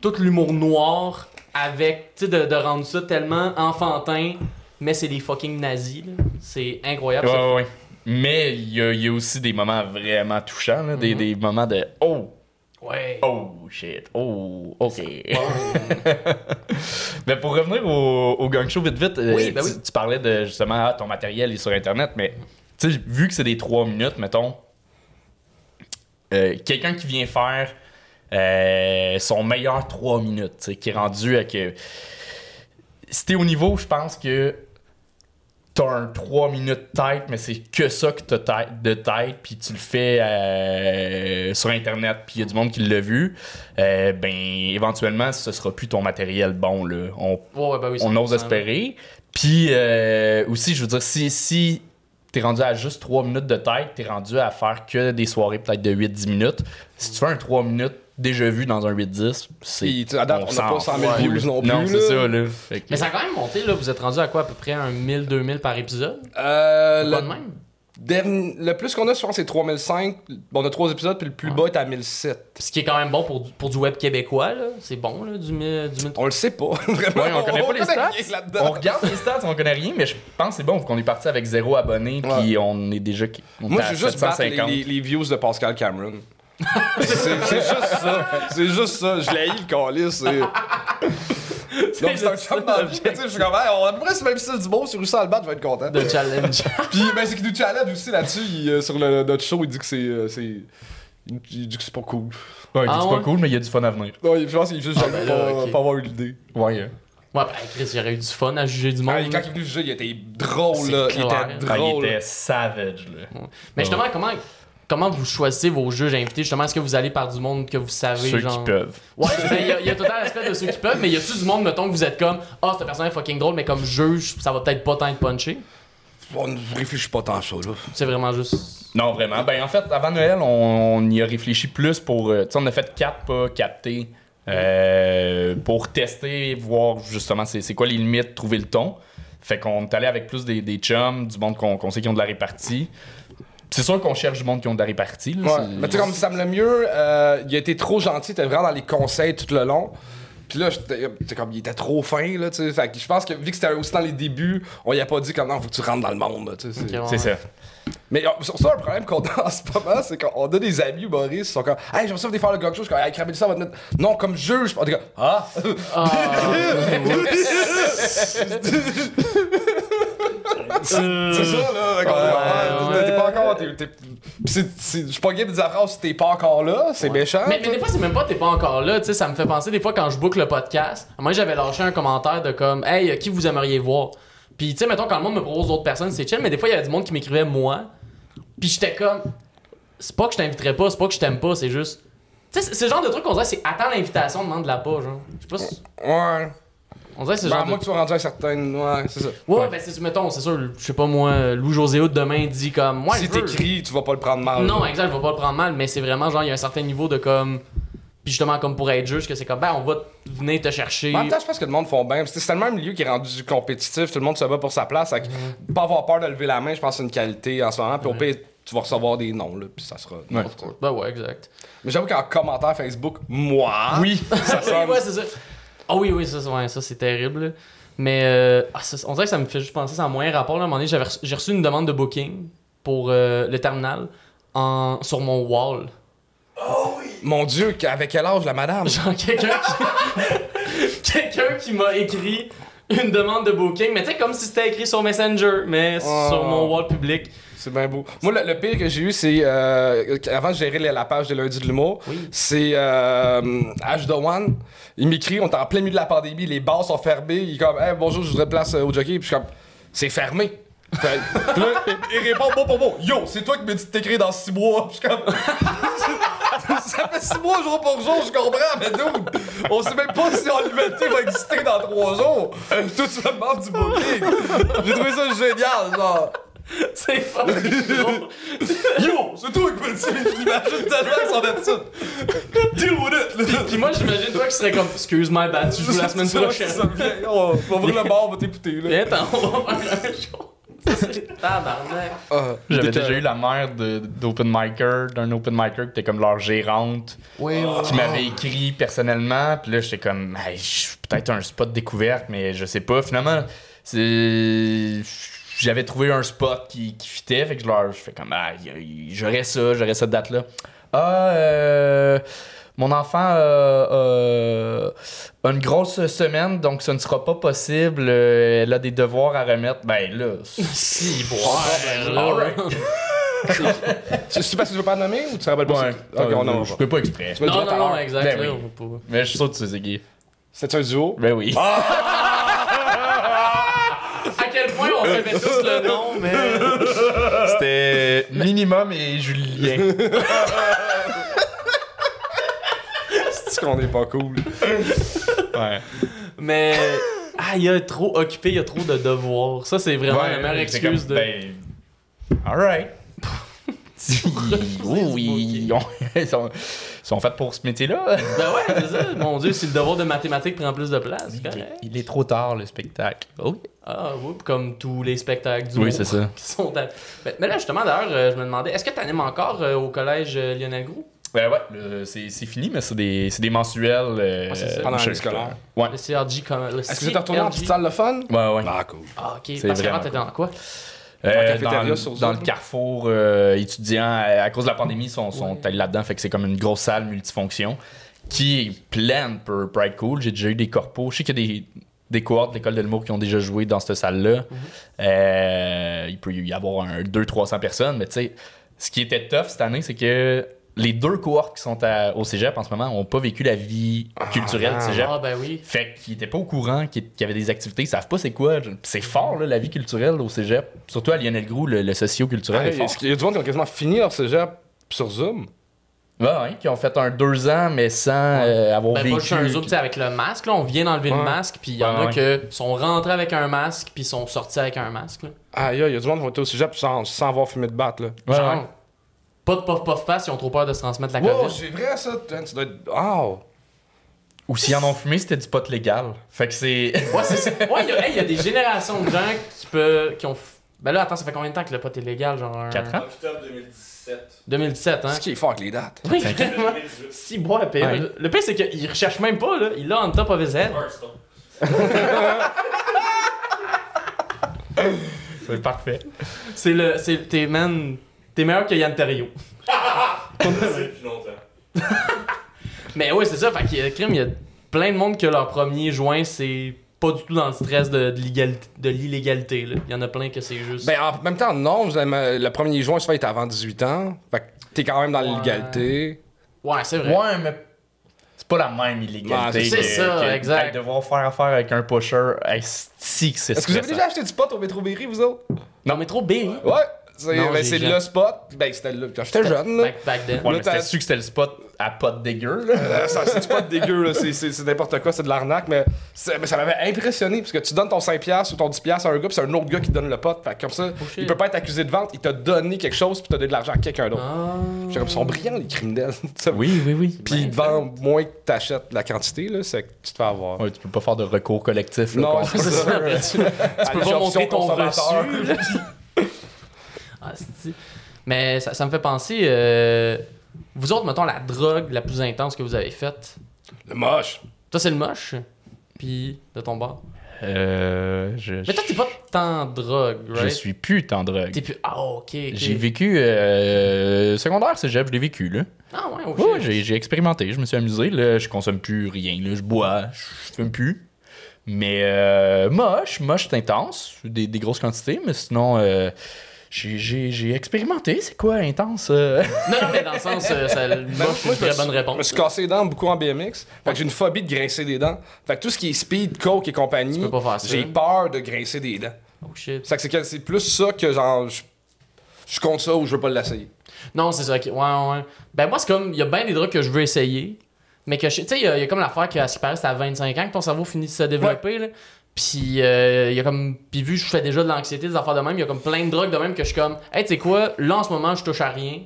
tout l'humour noir avec. Tu sais, de, de rendre ça tellement enfantin, mais c'est des fucking nazis. C'est incroyable. Ouais, ça. ouais, ouais. Mais il y, a- il y a aussi des moments vraiment touchants, là, Mhm. des, des moments de oh, Ouais. oh shit, oh, ok. mais pour revenir au, au gang show vite vite, euh, ben tu, oui. tu parlais de justement ah, ton matériel est sur internet, mais tu sais, vu que c'est des 3 minutes, mettons, euh, quelqu'un qui vient faire euh, son meilleur 3 minutes, qui est rendu à que. Si t'es au niveau, je pense que t'as un 3 minutes tête, mais c'est que ça que t'as de tête, puis tu le fais euh, sur Internet, puis il y a du monde qui l'a vu, euh, ben éventuellement, ce sera plus ton matériel bon, là. On, Ouais, ben oui, on 100%. ose espérer. Puis euh, aussi, je veux dire, si, si t'es rendu à juste 3 minutes de tête, t'es rendu à faire que des soirées peut-être de 8-10 minutes. Si tu fais un 3 minutes déjà vu dans un 8-10, c'est. À date, on n'a s'en pas 100 000 fout, views non plus, Non, là. c'est ça, là. Que- Mais ça a quand même monté, là. Vous êtes rendu à quoi, à peu près un 1000, 2000 par épisode? Euh, Pas le, de même? dernier- le plus qu'on a, je pense, c'est 3005. Bon, on a 3 épisodes, puis le plus bas est à 1007. Ce qui est quand même bon pour du, pour du web québécois, là. C'est bon, là, du, 1000 du 1000 On le sait pas, vraiment. Ouais, on connaît pas les stats. On regarde les stats, on connaît rien, mais je pense que c'est bon, vu qu'on est parti avec zéro abonné, puis on est déjà. On Moi, veux juste battre les, 750. les- les views de Pascal Cameron. C'est juste ça. C'est juste ça. Je l'ai le calice. c'est- Donc, c'est un chum dans la vie. Tu sais, Je suis comme, hey, on a à peu près ce même style du beau. Si battre, je vais être content. de challenge. Puis, ben, c'est qu'il nous challenge aussi là-dessus. il, euh, sur le, notre show, il dit que c'est. euh, c'est- il il dit que c'est pas cool. Ouais, il dit Ah c'est ouais? pas cool, mais il y a du fun à venir. Non, je pense qu'il est juste Ah, ben là, de pas, ok. pas avoir eu l'idée. Ouais. ouais, ben, Chris, j'aurais eu du fun à juger du monde. Ah, quand il est venu juger, il était drôle, C'est là. Il clair. était Ah, il drôle. était savage, là. Mais justement, comment, comment vous choisissez vos juges invités? Justement, est-ce que vous allez par du monde que vous savez, Ceux genre... qui peuvent. Ouais, ben, il y, a- il y a tout temps l'aspect de ceux qui peuvent, mais y a-tu du monde, mettons, que vous êtes comme, ah, cette personne est fucking drôle, mais comme juge, ça va peut-être pas tant être punché? On ne réfléchit pas tant à ça, là. C'est vraiment juste. Non, vraiment. Ben, en fait, avant Noël, on, on y a réfléchi plus pour. euh, tu sais, on a fait quatre pas captés euh, pour tester, voir justement c'est c'est quoi les limites, trouver le ton. Fait qu'on est allé avec plus des, des chums, du monde qu'on qu'on sait qui ont de la répartie. C'est sûr qu'on cherche du monde qui ont de la répartie. là, Ouais. c'est- Mais tu sais, comme Sam Lemieux, euh, il a été trop gentil, il était vraiment dans les conseils tout le long. Puis là, j'étais comme, il était trop fin, là, tu sais. Fait que je pense que vu que c'était aussi dans les débuts, on y a pas dit comme non, faut que tu rentres dans le monde, tu sais. c'est- ouais. C'est ça. Mais euh, sur ça, un problème qu'on a en ce moment, c'est qu'on a des amis humoristes qui sont comme, hey, j'aimerais ça venir faire le gong show. Je suis comme, hey, cramer ça, on va te mettre. Non, comme juge. On est comme, ah! Ah, C'est ça, là. Ouais, ouais, T'es pas encore. Je suis pas game de dire la phrase, t'es pas encore là, c'est méchant. mais, mais des fois, c'est même pas t'es pas encore là, tu sais, ça me fait penser des fois quand je book le podcast. Moi, j'avais lâché un commentaire de comme, hey, euh, qui vous aimeriez voir? Puis, tu sais, mettons, quand le monde me propose d'autres personnes, c'est chill, mais des fois, il y avait du monde qui m'écrivait moi. Puis, j'étais comme, c'est pas que je t'inviterais pas, c'est pas que je t'aime pas, c'est juste. Tu sais, c'est- c'est le genre de truc qu'on dirait, c'est attends l'invitation, demande-la pas, genre. Je sais pas si. Ouais. On dirait que c'est Ben, à genre. moins de... que tu sois rendu à certaines. Ouais, c'est ça. Ouais, ben, c'est, mettons, c'est sûr, je sais pas moi, Louis-José Hood demain dit comme, moi, si t'écris, tu vas pas le prendre mal. Non, exact, je vais pas le prendre mal, mais c'est vraiment genre, il y a un certain niveau de comme. Puis justement, comme pour être juge, que c'est comme, ben, on va venir te chercher. En même temps, je pense que le monde font bien. C'est tellement un milieu qui est rendu compétitif, tout le monde se bat pour sa place. fait que Mhm. Pas avoir peur de lever la main, je pense que c'est une qualité en ce moment. Puis au pire, tu vas recevoir des noms, là, puis ça sera. Ouais. Ben ouais, exact. Mais j'avoue qu'en commentaire Facebook, moi. Oui. Ça sonne. ouais, c'est ça. Ah oui, oui, ça, c'est- ouais, ça c'est terrible. là. Mais euh, ah, ça- on dirait que ça me fait juste penser, ça a moyen rapport. Là, à un moment donné, j'avais reçu- j'ai reçu une demande de booking pour euh, le terminal en, sur mon wall. Mon Dieu, avec quel âge la madame? Genre quelqu'un qui, quelqu'un qui m'a écrit une demande de booking, mais tu sais, comme si c'était écrit sur Messenger, mais Oh. sur mon wall public. C'est bien beau. Moi, le, le pire que j'ai eu, c'est. Euh, avant de gérer la, page de lundi de l'humour, Oui. c'est euh, H. One. Il m'écrit, on est en plein milieu de la pandémie, les bars sont fermés. Il est comme, hey, bonjour, je voudrais place au jockey. Puis je suis comme, c'est fermé. Puis là, il, il répond mot pour mot, yo, c'est toi qui me dis de t'écrire dans six mois. Puis je suis comme, ça fait six mois jour pour jour, je comprends, mais nous, on sait même pas si l'humanité va exister dans trois jours. Toi, tu me demandes du booking. J'ai trouvé ça génial, genre. C'est pas drôle. Yo, c'est toi qui me dis, j'imagine tellement sont là-dessus. Deal with it, là. Puis moi, j'imagine toi qui serais comme, excuse my bad, tu joues la semaine Ça, prochaine. On va ouvrir le bar, on va t'écouter, attends, on va faire. Ah, J'avais déjà eu la mère d'open micer, d'un open micer qui était comme leur gérante, Oui, qui m'avait écrit personnellement. Puis là, j'étais comme, Hey, peut-être un spot découverte, mais je sais pas. Finalement, c'est. J'avais trouvé un spot qui, qui fitait, fait que je leur je fais comme, ah, j'aurais ça, j'aurais cette date-là. Ah, euh. Mon enfant euh, euh, a une grosse semaine, donc ce ne sera pas possible. Euh, elle a des devoirs à remettre. Ben là, Si, boire. ben là. alright. C'est parce que tu veux pas le nommer ou tu te rappelles pas? Ouais, ça? Ok, on en je peux pas exprès. Tu me le Non, non, non, exact. Ben là, Mais je suis sûr que tu sais c'est qui. C'est un duo? Ben oui. On savait tous le nom, mais. C'était Minimum et Julien. C'est qu'on est pas cool? Ouais. Mais. Ah, il a trop occupé, il y a trop de devoirs. Ça, c'est vraiment la meilleure excuse comme, de. Ben, alright. oui, oui. Sont, faits pour ce métier-là. Ben ouais, c'est ça. Mon Dieu, si le devoir de mathématiques prend plus de place, c'est correct. Il est trop tard, le spectacle. Oh. Ah, oui, comme tous les spectacles du Oui, monde c'est ça. qui sont à- Ben, mais là, justement, d'ailleurs, euh, je me demandais, est-ce que tu animes encore euh, au collège euh, Lionel Groux? Ben ouais, le- c'est c'est fini, mais c'est des, c'est des mensuels. euh, Ah, c'est ça. Pendant l'année scolaire. Ouais. Le CRG comme. le Est-ce que vous êtes retourné en petite salle de fun? Ouais, ouais. Ah, cool. Ah, ok. C'est Parce qu'avant, t'étais dans quoi? Euh, Dans la cafétéria dans, sur dans Zoom. le carrefour euh, étudiant, à, à cause de la pandémie, ils sont, sont Ouais. allés là-dedans. Fait que c'est comme une grosse salle multifonction qui est pleine pour, être cool. J'ai déjà eu des corpos. Je sais qu'il y a des, des cohortes de l'école de l'humour qui ont déjà joué dans cette salle-là. Euh, il peut y avoir un 200-300 personnes, mais tu sais, ce qui était tough cette année, c'est que les deux cohortes qui sont à- au cégep en ce moment n'ont pas vécu la vie culturelle du cégep. Ah, ben oui. Fait qu'ils étaient pas au courant qu'il y avait des activités, ils savent pas c'est quoi. C'est fort, là, la vie culturelle au cégep. Surtout à Lionel Groux, le, le socio-culturel est Hey, fort. Qu'il y a du monde qui ont quasiment fini leur cégep sur Zoom? Ouais, ouais, qui ont fait un deux ans, mais sans euh, avoir Ben, vécu. pas juste un zoom, avec le masque, là, on vient d'enlever Ouais. le masque, puis il y en Ouais, a que sont rentrés avec un masque, puis sont sortis avec un masque, là. Aïe, aïe, il y a du monde qui ont été au cégep sans, sans avoir fumé de batte, là. Ouais, Genre, ouais. Pas de puff puff pass, ils ont trop peur de se transmettre la Wow, COVID. c'est vrai ça, tu dois être. Oh! Ou s'ils en ont fumé, c'était du pot légal. Fait que c'est. Ouais, c'est ça. Ouais, il y, a- hey, il y a des générations de gens qui, peuvent, qui ont. f- Ben là, attends, ça fait combien de temps que le pot est légal? Genre. un- 4 ans? Octobre 2017. 2017, hein? Ce qui est fort avec les dates. Oui, vraiment. Si bois, pire. Ouais. Le pire, c'est qu'il recherche même pas, là. Il l'a on top of his head. C'est parfait. C'est le. C'est. T'es, man. T'es meilleur que Yann Terriot. depuis longtemps. Mais ouais, c'est ça. Fait qu'il y a crime, il y a plein de monde que leur premier joint, c'est pas du tout dans le stress de, de, l'égalité- de l'illégalité. Il y en a plein que c'est juste. Ben, en même temps, non, avez- le 1er juin, ça fait était avant 18 ans. Fait que t'es quand même dans Ouais. l'illégalité. ouais, c'est vrai. Ouais, mais c'est pas la même illégalité. C'est que- ça, que- exact. hey, devoir faire affaire avec un pusher, si que c'est Est-ce que vous avez déjà acheté du pot au métro Berry, vous autres? Non, mais trop Berry. Ouais. C'est Non, ben, j'ai c'est jamais. le spot. Ben, c'était là. Quand j'étais jeune, là. Back, back then. Ouais, Là, mais c'était t'as- sûr que c'était le spot à pot dégueu, là. Euh, ça, c'est du pot dégueu, là. C'est- C'est c'est n'importe quoi, c'est de l'arnaque. Mais, c'est- mais ça m'avait impressionné. Parce que tu donnes ton 5$ ou ton 10$ à un gars, puis c'est un autre gars qui donne le pot. Fait que comme ça, Oh, shit. il peut pas être accusé de vente. Il t'a donné quelque chose, puis t'as donné de l'argent à quelqu'un d'autre. Ah. Comme, ils sont brillants, les criminels. Oui, oui, oui. Puis ils te vendent moins que t'achètes la quantité, là, c'est que tu te fais avoir. Ouais, tu peux pas faire de recours collectif. Là, Non, contre- c'est ça. Tu, peux pas montrer ton reçu. là. ah, Mais ça, ça me fait penser. euh, vous autres, mettons, la drogue la plus intense que vous avez faite. Le moche. Toi, c'est le moche. Puis, de ton bord. Euh, je, Mais toi, t'es pas tant drogue, je right? suis plus tant drogue. T'es plus. Ah, ok. J'ai vécu euh, secondaire cégep, je l'ai vécu là. Ah, ouais, ok. Ouais, j'ai, j'ai expérimenté, je me suis amusé là, je consomme plus rien là, je bois, je, je fume plus. Mais euh, moche, moche c'est intense, des, des grosses quantités, mais sinon euh, j'ai, j'ai, j'ai expérimenté, c'est quoi intense euh? Non, mais dans le sens, euh, ça, le Ben, moi, une je me très bonne Je me réponse. suis cassé les dents beaucoup en BMX. Fait que j'ai une phobie de grincer des dents. Fait que tout ce qui est speed, coke et compagnie, j'ai peur de grincer des dents. Oh shit. Fait que c'est que- c'est plus ça que genre, je, je compte ça ou je veux pas l'essayer. Non, c'est ça. ok. Ouais, ouais. Ben, moi, c'est comme. Il y a bien des drogues que je veux essayer. Mais que je. Tu sais, il y, a- il y a comme l'affaire qu'à ce qui paraît, c'est à 25 ans que ton cerveau finit de se développer. Là. Puis, euh, il y a comme. Puis, vu que je fais déjà de l'anxiété, des affaires de même, il y a comme plein de drogues de même que je suis comme. Hey, tu sais quoi, là, en ce moment, je touche à rien.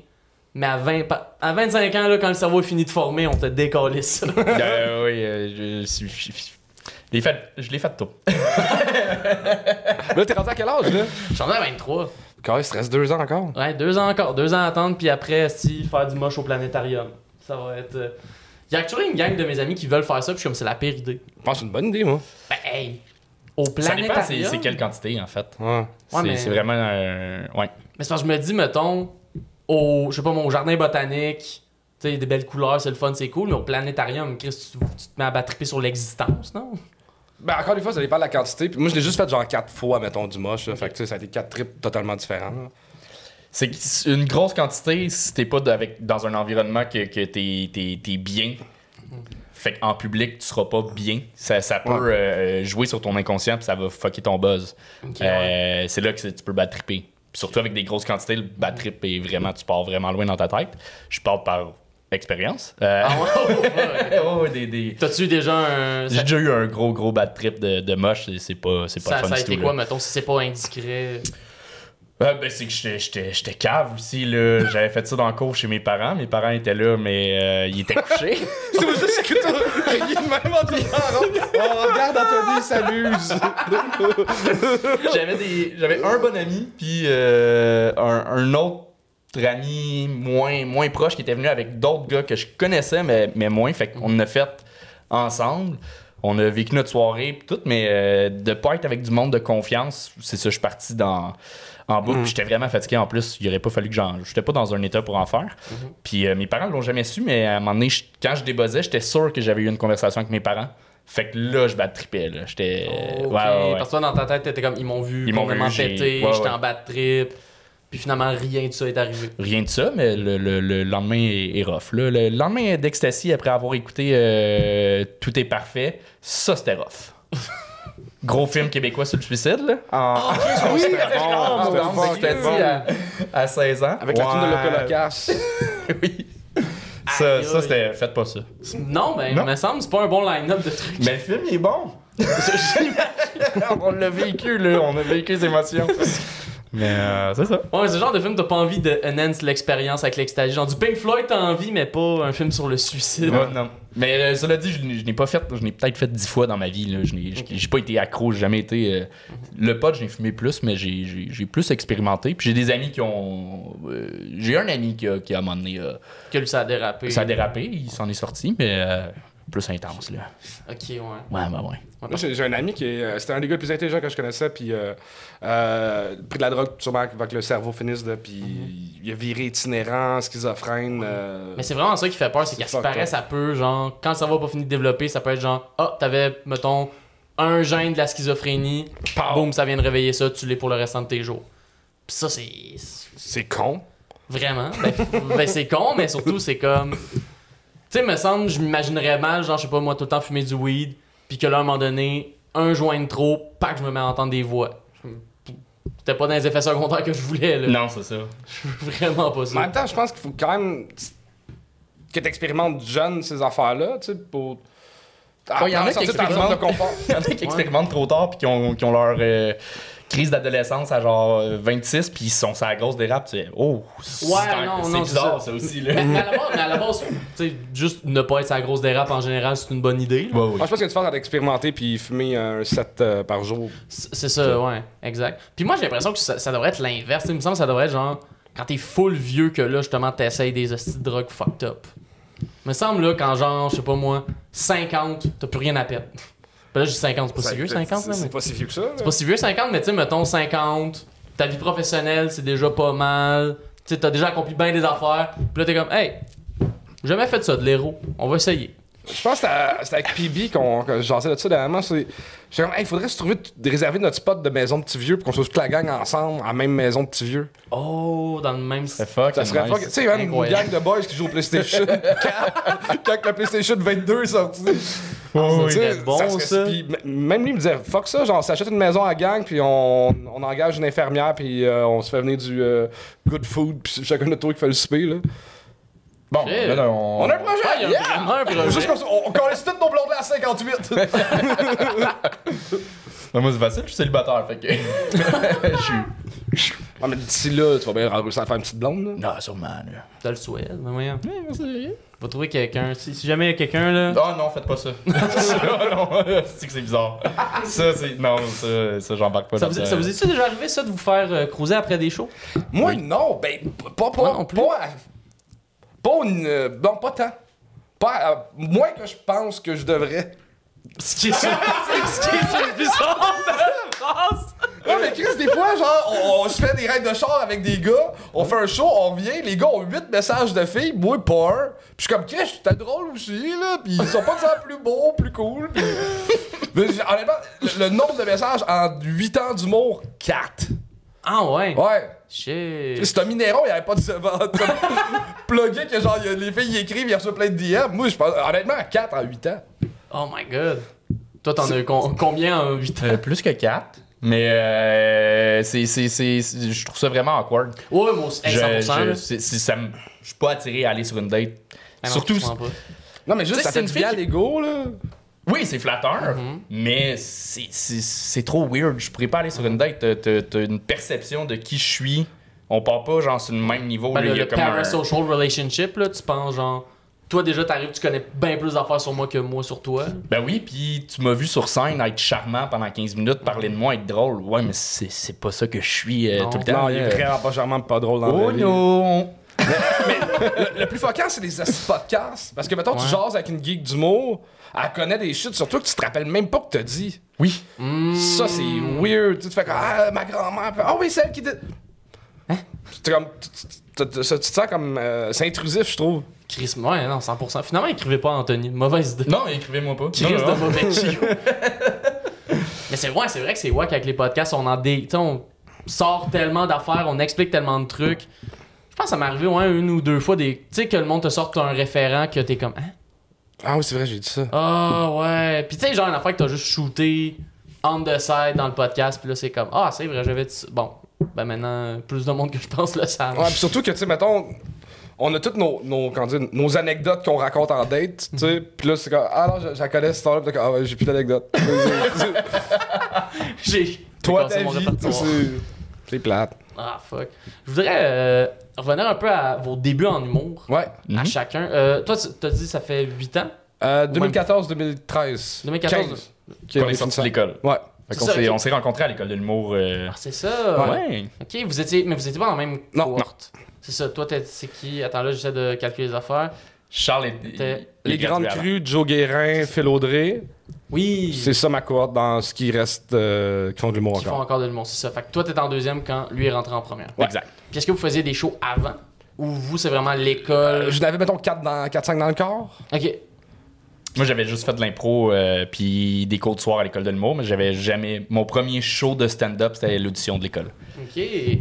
Mais à, 20, pa- à 25 ans, là, quand le cerveau est fini de former, on te décolle ça. Euh, oui, euh, je, je, je- je l'ai fait, je l'ai fait tôt. Là, t'es rendu à quel âge, là? J'en ai à 23. Quand il te reste deux ans encore. Ouais, deux ans encore. Deux ans à attendre, puis après, si, faire du moche au planétarium. Ça va être. euh, Il y a actuellement une gang de mes amis qui veulent faire ça, puis je suis comme, c'est la pire idée. Je pense que c'est une bonne idée, moi. Ben, hey! Au Ça dépend, c'est, planétarium. c'est quelle quantité, en fait. Ouais. c'est, mais- vraiment un. Ouais. Mais c'est parce que je me dis, mettons, au, je sais pas, mon jardin botanique, tu sais, des belles couleurs, c'est le fun, c'est cool, mais au planétarium, Chris, tu, tu te mets à battre sur l'existence, non? Ben, encore une fois, ça dépend de la quantité. Puis moi, je l'ai juste fait genre quatre fois, mettons, du moche. là. Fait que, tu sais, ça a été quatre trips totalement différents. C'est une grosse quantité si t'es pas avec, dans un environnement que, que t'es, t'es, t'es bien. Fait qu'en public, tu seras pas bien. Ça, ça peut Ouais. euh, jouer sur ton inconscient puis ça va fucker ton buzz. Euh, c'est là que tu peux bad tripper. Surtout avec des grosses quantités, le bad trip est vraiment, tu pars vraiment loin dans ta tête. Je parle par expérience. Euh, Ah ouais? ouais, ouais. ouais, ouais, des- des- T'as-tu déjà un. J'ai déjà eu un gros gros bad trip de, de moche, c'est- c'est pas, c'est pas ça, le fun ça a été tout, quoi, là. mettons, si c'est pas indiscret? Euh, ben, c'est que j'étais- j'étais j'étais cave aussi, là. J'avais fait ça dans le cours chez mes parents. Mes parents étaient là, mais euh, ils étaient couchés. C'est moi juste que de même en disant, Oh, regarde, Anthony s'amuse. j'avais des j'avais un bon ami, puis euh, un, un autre ami moins, moins proche qui était venu avec d'autres gars que je connaissais, mais, mais moins. Fait qu'on a fait ensemble. On a vécu notre soirée pis tout, mais euh, de pas être avec du monde de confiance, c'est ça, je suis parti dans, en boucle. puis J'étais vraiment fatigué en plus. Il aurait pas fallu que j'en. J'étais pas dans un état pour en faire. Puis euh, mes parents l'ont jamais su, mais à un moment donné, je- quand je débuzzais, j'étais sûr que j'avais eu une conversation avec mes parents. Fait que là, je bad trippais, là. J'étais. Ok, ouais, ouais, ouais. Parce que toi, dans ta tête, t'étais comme, ils m'ont vu Ils m'ont péter, ouais, j'étais en bad trip. Puis finalement, rien de ça est arrivé. Rien de ça, mais le, le- le lendemain est, est rough. là. Le lendemain d'Ecstasy, après avoir écouté euh, Tout est parfait, ça c'était rough. Gros film québécois sur le suicide, là. En... oui, c'était bon. en C'était à, à 16 ans. Avec la tune de Locas. oui. Ça, ça c'était. Faites pas ça. Non, Non. il me semble, c'est pas un bon line-up de trucs. Mais le film, il est bon. on l'a vécu, là. On a vécu les émotions. Mais euh, c'est ça. Ouais, c'est le genre de film, t'as pas envie de enhance l'expérience avec l'extasie. Genre du Pink Floyd, t'as envie, mais pas un film sur le suicide. Ouais, non. Mais euh, cela dit, je n'ai je n'ai pas fait, je n'ai peut-être fait dix fois dans ma vie. Là. Je n'ai pas été accro, j'ai jamais été. euh, Le pot, j'ai fumé plus, mais j'ai- j'ai j'ai plus expérimenté. Puis j'ai des amis qui ont. euh, j'ai un ami qui a, qui a à un moment donné, euh, Que lui, ça a dérapé. ça a dérapé, il s'en est sorti, mais euh, plus intense là. Ok, ouais. Ouais, ouais, ouais. Moi, j'ai un ami qui est. euh, C'était un des gars les plus intelligents que je connaissais, puis euh, euh, pris de la drogue sûrement avant que le cerveau finisse, là, puis il a viré itinérant, schizophrène. euh, Mais c'est vraiment ça qui fait peur, c'est qu'à ce paraît, ça peut, genre, quand ça va pas finir de développer, ça peut être genre, ah, t'avais, mettons, un gène de la schizophrénie, boum, ça vient de réveiller ça, tu l'es pour le restant de tes jours. Pis ça, c'est. C'est con. Vraiment. Ben, ben, c'est con, mais surtout, c'est comme. Tu sais, me semble, je m'imaginerais mal, genre, je sais pas, moi, tout le temps fumer du weed, puis que là, à un moment donné, un joint de trop, pas que je me mets à entendre des voix. C'était pas dans les effets secondaires que je voulais, là. Non, c'est ça. Je veux vraiment pas Mais en ça. même temps, je pense qu'il faut quand même que tu expérimentes jeune ces affaires-là, tu sais, pour. Ouais, y. Il y en a qui expérimentent trop tard puis qui ont, qui ont leur euh, crise d'adolescence à genre euh, 26 puis ils sont sur la grosse dérape. tu sais, Oh, c'est Ouais, non, c'est non, c'est bizarre ça. ça, aussi. Là. Mais, mais à la base, mais à la base, tu sais, juste ne pas être sa grosse dérape en général, c'est une bonne idée. Ouais, ouais. Moi, je pense qu'il y a une différence entre expérimenter puis fumer un 7 euh, par jour. C'est ça, ouais, exact. Puis moi, j'ai l'impression que ça, ça devrait être l'inverse. Il me semble que ça devrait être genre, quand t'es full vieux, que là, justement, t'essayes des hosties de drogue fucked up. Il me semble, là, quand genre, je sais pas moi, 50, t'as plus rien à perdre. Ben là, j'ai 50, c'est pas si vieux, 50, là, C'est pas si vieux que ça. là. C'est pas si vieux, 50, mais tu sais, mettons 50, ta vie professionnelle, c'est déjà pas mal. Tu sais, t'as déjà accompli bien des affaires. Puis là, t'es comme, hey, jamais fait ça de l'héros. On va essayer. Je pense que c'était- avec PB qu'on que j'en de ça dernièrement. c'est- J'étais comme, hey, il faudrait se trouver de réserver notre spot de maison de petits vieux pour qu'on soit toute la gang ensemble, en même maison de petits vieux. Oh, dans le même. C'est fuck. Ça serait fuck- Tu sais, même une gang de boys qui jouent au PlayStation 4 quand la PlayStation 22 est sortie. Tu sais, serait bon, serait- ça. puis même lui il me disait fuck ça, genre on s'achète une maison à gang puis on, on engage une infirmière puis euh, on se fait venir du euh, good food puis c'est chacun notre tour qui fait le souper là. Bon, Ok. là, là, on... On a un projet. Ah, il y a yeah! vraiment un projet. Juste comme ça, on, on connaisse tous nos blondes là à 58. Ben, moi, c'est facile, je suis célibataire, fait que. Je suis. ah mais d'ici là, tu vas bien réussir à faire une petite blonde là. Non, sûrement, là. T'as le souhait, mais voyons. Va trouver quelqu'un. Si, si jamais il y a quelqu'un là. Oh non, faites pas ça. ça, non, c'est que c'est bizarre. Ça, c'est. Non, ça, ça j'embarque pas Ça vous, ça vous est-tu déjà arrivé ça de vous faire euh, cruiser après des shows? Moi non, ben pas pas non plus. pas à- pas une euh, non pas tant. Pas à- moins que je pense que je devrais. Ce qui est ce qui est bizarre phrase. Non, mais Chris, des fois, genre, on, on se fait des raids de char avec des gars, on fait un show, on revient, les gars ont 8 messages de filles, moi pas un. Puis je suis comme, Chris, t'es drôle aussi, là, pis ils sont pas ça plus beaux, plus cool, pis. Mais honnêtement, le, le nombre de messages en 8 ans d'humour, 4. Ah ouais. Ouais. Shit. C'est un minéron, il y avait pas de serveur. Plugué que genre, y a- les filles y écrivent, ils reçoivent plein de DM. Moi, je pense, honnêtement, 4 en 8 ans. Oh my god. Toi, t'en as con- combien en 8 ans? Euh, plus que 4. Mais euh, c'est, c'est, c'est, c'est- je trouve ça vraiment awkward. Ouais, moi aussi. Je, 100%. je, là. c'est- c'est- ça me- je suis pas attiré à aller sur une date. Ah non, Surtout. Non, mais juste, ça c'est fait une du bien à l'ego, là. Oui, c'est flatteur, mais c'est, c'est, c'est trop weird. Je pourrais pas aller sur une date. T'as, une perception de qui je suis. On part pas genre sur le même niveau. Ben, là, le, il y a le comme un- parasocial relationship, là, tu penses genre. Toi, déjà, t'arrives, tu connais bien plus d'affaires sur moi que moi sur toi. Ben oui, puis tu m'as vu sur scène être charmant pendant 15 minutes, parler de moi, être drôle. Ouais, mais c'est, c'est pas ça que je suis euh, Non. tout le temps. Non, il est vraiment pas charmant, pas drôle dans Oh la vie. Non! Le, le plus focant, c'est les podcasts. Parce que, mettons, tu jases avec une geek d'humour, elle connaît des shit, surtout que tu te rappelles même pas que t'as dit. Oui. Ça, c'est weird. Tu te fais comme, ah, ma grand-mère. Ah oui, celle qui dit. Hein? Tu, te sens comme. euh, c'est intrusif, je trouve. Chris, ouais, non, 100%. Finalement, écrivez pas Anthony. Mauvaise idée. Non, écrivez-moi pas. Chris Non, non. de mauvais. Mais c'est vrai, c'est vrai que c'est wack avec les podcasts. On en dé... tu sais, on sort tellement d'affaires, on explique tellement de trucs. Je pense que ça m'est arrivé ouais, une ou deux fois des. Tu sais, que le monde te sorte un référent que t'es comme. Hein? Ah oui, c'est vrai, j'ai dit ça. Ah ouais. Puis tu sais, genre une affaire que t'as juste shooté on the side dans le podcast. Puis là, c'est comme. Ah, c'est vrai, j'avais dit ça. Bon. Ben maintenant, plus de monde que je pense le savent. Ouais, pis surtout que, tu sais, mettons, on a toutes nos, nos, comment dire, nos anecdotes qu'on raconte en date, tu sais. Pis là, c'est comme, ah non, je, je la connais cette histoire-là, ah ouais, j'ai plus d'anecdotes. J'ai. Toi, ta vie. C'est plate. Ah, fuck. Je voudrais euh, revenir un peu à vos débuts en humour. Ouais. À chacun. Euh, toi, tu t'as dit ça fait 8 ans? Euh, 2014-2013. 2014. 15. On est sorti de l'école. Ouais. Fait on s'est rencontrés à l'école de l'humour. euh, Ah, c'est ça. Ouais. Ok, vous étiez, mais vous étiez pas dans la même Non, cohorte. C'est ça. Toi, t'es- c'est qui? Attends, là, j'essaie de calculer les affaires. Charles il Les Grandes Crues, Joe Guérin, Phil Audrey. Oui. C'est ça ma cohorte dans ce qui reste euh, qui font de l'humour Qui font encore. encore de l'humour, c'est ça. Fait que toi, t'es en deuxième quand lui est rentré en première. Exact. Puis est-ce que vous faisiez des shows avant? Ou vous, c'est vraiment l'école? Euh, je n'avais, mettons, 4 dans, 4-5 dans le corps. Ok. Moi, j'avais juste fait de l'impro euh, puis des cours de soir à l'école de l'humour, mais j'avais jamais. Mon premier show de stand-up, c'était l'audition de l'école. Ok. Ouais.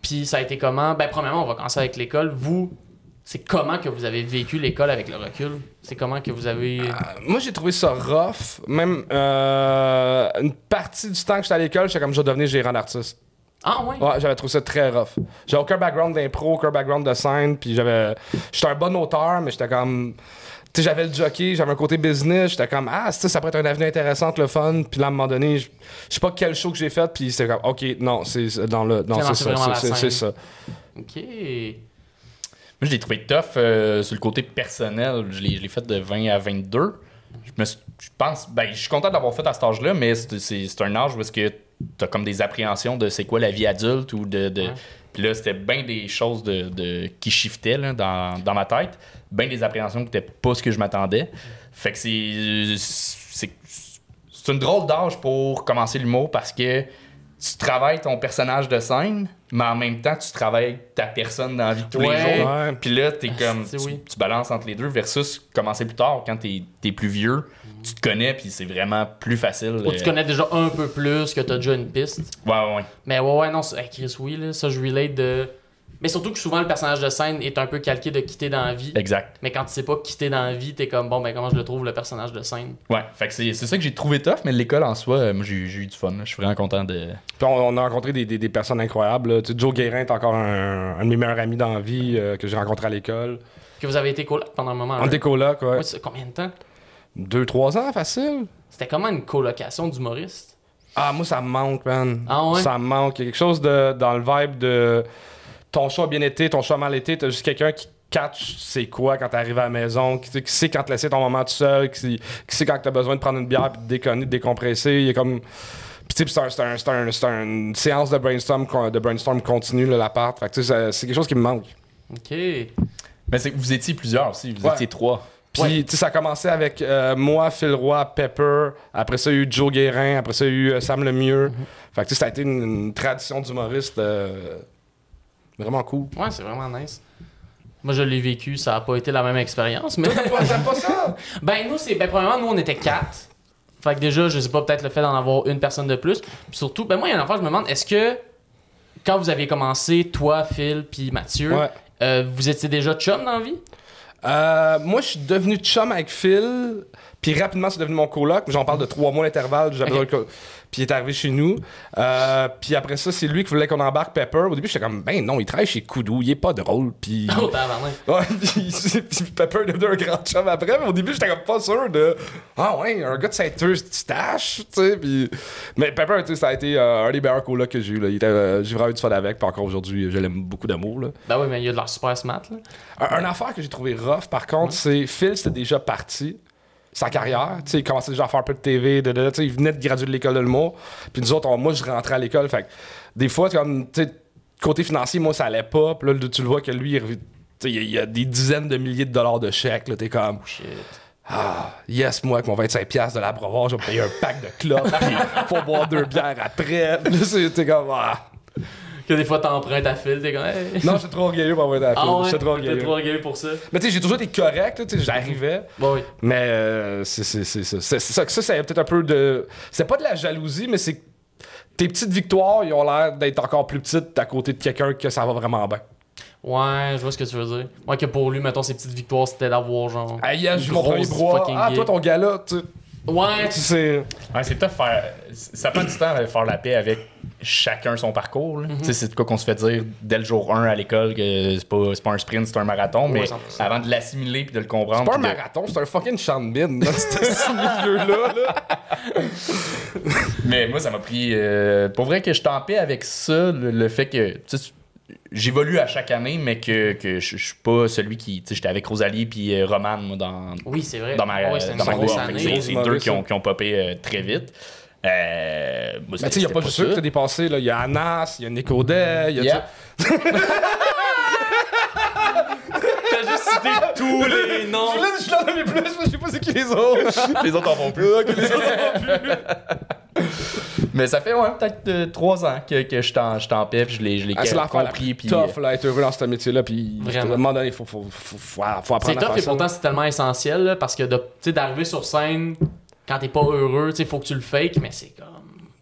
Puis ça a été comment? Ben, premièrement, on va commencer avec l'école. Vous, c'est comment que vous avez vécu l'école avec le recul? C'est comment que vous avez. Euh, moi, j'ai trouvé ça rough. Même euh, une partie du temps que j'étais à l'école, j'étais comme je devenir gérant d'artiste. Ah, ouais? Ouais, j'avais trouvé ça très rough. J'ai aucun background d'impro, aucun background de scène, puis j'avais. J'étais un bon auteur, mais j'étais comme. Tu sais, j'avais le jockey, j'avais un côté business, j'étais comme, ah, ça, ça pourrait être un avenir intéressant, le fun. Puis là, à un moment donné, je sais pas quel show que j'ai fait, puis c'était comme, ok, non, c'est dans le. Non, c'est ça, c'est ça. Ok. Moi, je l'ai trouvé tough euh, sur le côté personnel. Je l'ai, fait de 20 à 22. Je, me je pense, ben, je suis content d'avoir fait à cet âge-là, mais c'est, un âge où est-ce que t'as comme des appréhensions de c'est quoi la vie adulte ou de. de- Ouais. Puis là, c'était bien des choses de, de- qui shiftaient là, dans, dans ma tête. Bien des appréhensions qui n'étaient pas ce que je m'attendais. Fait que c'est, c'est. C'est une drôle d'âge pour commencer l'humour parce que tu travailles ton personnage de scène, mais en même temps, tu travailles ta personne dans la vie de tous Ouais. les jours. Ouais. Puis là, t'es comme. c'est Tu, oui. tu balances entre les deux versus commencer plus tard quand t'es es plus vieux. Tu te connais, puis c'est vraiment plus facile. Ou tu euh, connais déjà un peu plus, que t'as déjà une piste. Ouais, ouais, ouais. Mais ouais, ouais, non, Chris, oui, là, ça, je relate de. Mais surtout que souvent, le personnage de scène est un peu calqué de quitter dans la vie. Exact. Mais quand tu sais pas quitter dans la vie, t'es comme, bon, ben comment je le trouve, le personnage de scène? Ouais, fait que c'est c'est ça que j'ai trouvé tough, mais l'école en soi, euh, moi j'ai j'ai eu du fun. Je suis vraiment content de. Puis on, on a rencontré des, des- des personnes incroyables. là. Tu sais, Joe Guérin est encore un, un de mes meilleurs amis dans la vie euh, que j'ai rencontré à l'école. Que vous avez été coloc pendant un moment. On là. était coloc, ouais. Ouais, c'est combien de temps? Deux, trois ans, facile. C'était comment une colocation d'humoriste? Ah, moi, ça me manque, man. Ah ouais? Ça me manque. Il y a quelque chose de, dans le vibe de ton choix a bien été, ton choix a mal été. T'as juste quelqu'un qui catch c'est quoi quand t'arrives à la maison, qui, qui sait quand te laisser ton moment tout seul, qui, qui sait quand t'as besoin de prendre une bière puis de déconner, de décompresser. Il y a comme. Puis c'est un- c'est un- c'est un- c'est une séance de brainstorm, de brainstorm continue, là, l'appart. Fait que tu sais, ça- c'est quelque chose qui me manque. Ok. Mais c'est que vous étiez plusieurs aussi, vous Ouais. étiez trois. Puis, Ouais. tu sais, ça a commencé avec euh, moi, Phil Roy, Pepper. Après ça, il y a eu Joe Guérin. Après ça, il y a eu euh, Sam Lemieux. Fait que, tu sais, ça a été une, une tradition d'humoriste euh, vraiment cool. Ouais, c'est vraiment nice. Moi, je l'ai vécu, ça a pas été la même expérience, mais. Pas ça? ben, nous, c'est. Ben, premièrement, nous, on était quatre. Fait que déjà, je sais pas, peut-être le fait d'en avoir une personne de plus. Puis surtout, ben, moi, il y a une affaire, je me demande, est-ce que. Quand vous aviez commencé, toi, Phil, puis Mathieu, Ouais. euh, vous étiez déjà chum dans la vie? Euh, moi, je suis devenu chum avec Phil. Puis rapidement, c'est devenu mon coloc. J'en parle de trois mois d'intervalle. Puis il est arrivé chez nous. Euh, puis après ça, c'est lui qui voulait qu'on embarque Pepper. Au début, j'étais comme, ben non, il travaille chez Koudou. Il est pas drôle. Puis. Oh. Ouais, puis, puis Pepper est devenu un grand chum après, mais au début, j'étais comme pas sûr de. Ah ouais, un gars de Saint-Eustache, tu sais. Puis... Mais Pepper, tu sais, ça a été euh, un des meilleurs colocs que j'ai eu. euh, J'ai vraiment eu du fun avec, puis encore aujourd'hui, je l'aime beaucoup d'amour. là. Ben oui, mais il y a de l'air super smart, là. Un, un affaire que j'ai trouvé rough, par contre, c'est Phil, c'était déjà parti. Sa carrière, tu sais, il commençait déjà à faire un peu de TV, de, de- tu sais, il venait de graduer de l'école de l'humour. Puis nous autres, on- moi, je rentrais à l'école, fait des fois, comme, tu sais, côté financier, moi, ça allait pas. Puis là, tu le vois que lui, il, il y a- des dizaines de milliers de dollars de chèques, là, t'es comme, Shit. ah, yes, moi, avec mon 25$ piastres de la brevoir, je vais me payer un pack de clopes, puis faut boire deux bières après. T'es comme, ah. Que des fois, t'empruntes à Phil, t'es comme. Hey. Non, j'étais trop orgueilleux pour avoir été à la Ah file. ouais, J'étais trop orgueilleux. trop orgueilleux pour ça? Mais tu sais, j'ai toujours été correct, tu sais, j'arrivais. Bon, oui. Mais euh, c'est ça. Ça. Ça, c'est peut-être un peu de. C'est pas de la jalousie, mais c'est que tes petites victoires, ils ont l'air d'être encore plus petites à côté de quelqu'un que ça va vraiment bien. Ouais, je vois ce que tu veux dire. Moi, que pour lui, mettons, ses petites victoires, c'était d'avoir genre. Ah, premier grosse bras. fucking Ah, toi, ton gars-là, tu Ouais, tu sais. Ouais, c'est tough faire. Ça prend du temps de faire la paix avec chacun son parcours. Tu sais, C'est de quoi qu'on se fait dire dès le jour 1 à l'école que c'est pas, c'est pas un sprint, c'est un marathon. mais 100%. avant de l'assimiler puis de le comprendre. C'est pas un de- marathon, c'est un fucking champ de mine, dans ce milieu-là. Là. Mais moi, ça m'a pris. euh, pour vrai que je t'en paix avec ça, le, le fait que. tu sais, J'évolue à chaque année, mais que, que je je suis pas celui qui. Tu sais, j'étais avec Rosalie puis euh, Roman, moi, dans, oui, c'est vrai. dans ma, une dans ma grosse que année. C'est deux qui ont, qui ont popé euh, très vite. Euh, moi, Mais c'était- tu sais, il y a pas juste eux ça. qui t'ont dépassé, là. Il y a Anas, il y a Nico Day, il y a. Yeah. T'as juste cité tous les noms. Je l'en avais plus, mais je sais pas c'est qui les autres. Les autres en font plus. Mais ça fait ouais, peut-être euh, trois ans que, que je t'en je t'en paie, puis je l'ai je l'ai Ah, c'est compris. plus Puis, tough, là, être heureux dans ce métier-là. Puis, Vraiment. à un moment donné, il faut, faut, faut, faut, faut apprendre C'est à tough et ça, pourtant c'est tellement essentiel là, parce que de- tu sais, d'arriver sur scène quand t'es pas heureux, tu sais, faut que tu le fakes, mais c'est comme.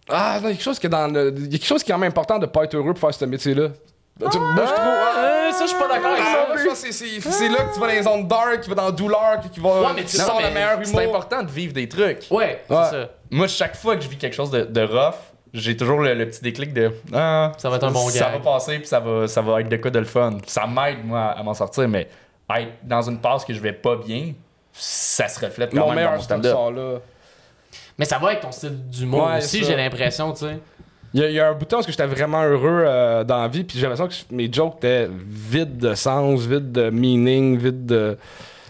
Ah, non, il y a quelque chose qui est dans le- il y a quelque chose qui est quand même important de pas être heureux pour faire ce métier-là. Tu- moi, je trouve. ah, ça, je suis pas d'accord avec ça. moi, je pense que c'est- là que tu vas dans les zones dark, tu vas dans la douleur, qui va. Ouais, mais tu sors le meilleur C'est important de vivre des trucs. Ouais, c'est Ouais. ça. Moi, chaque fois que je vis quelque chose de, de rough, j'ai toujours le, le petit déclic de ah, Ça va être un bon Ça gag. va passer, puis ça va, ça va être de quoi de le fun. Ça m'aide, moi, à, à m'en sortir, mais être dans une passe que je vais pas bien, ça se reflète quand Mon même dans meilleur mon stock stand-up. Mais ça va avec ton style d'humour Ouais, aussi, ça. j'ai l'impression, tu sais. Il y, a, il y a un bout de temps où j'étais vraiment heureux euh, dans la vie, puis j'ai l'impression que mes jokes étaient vides de sens, vides de meaning, vides de.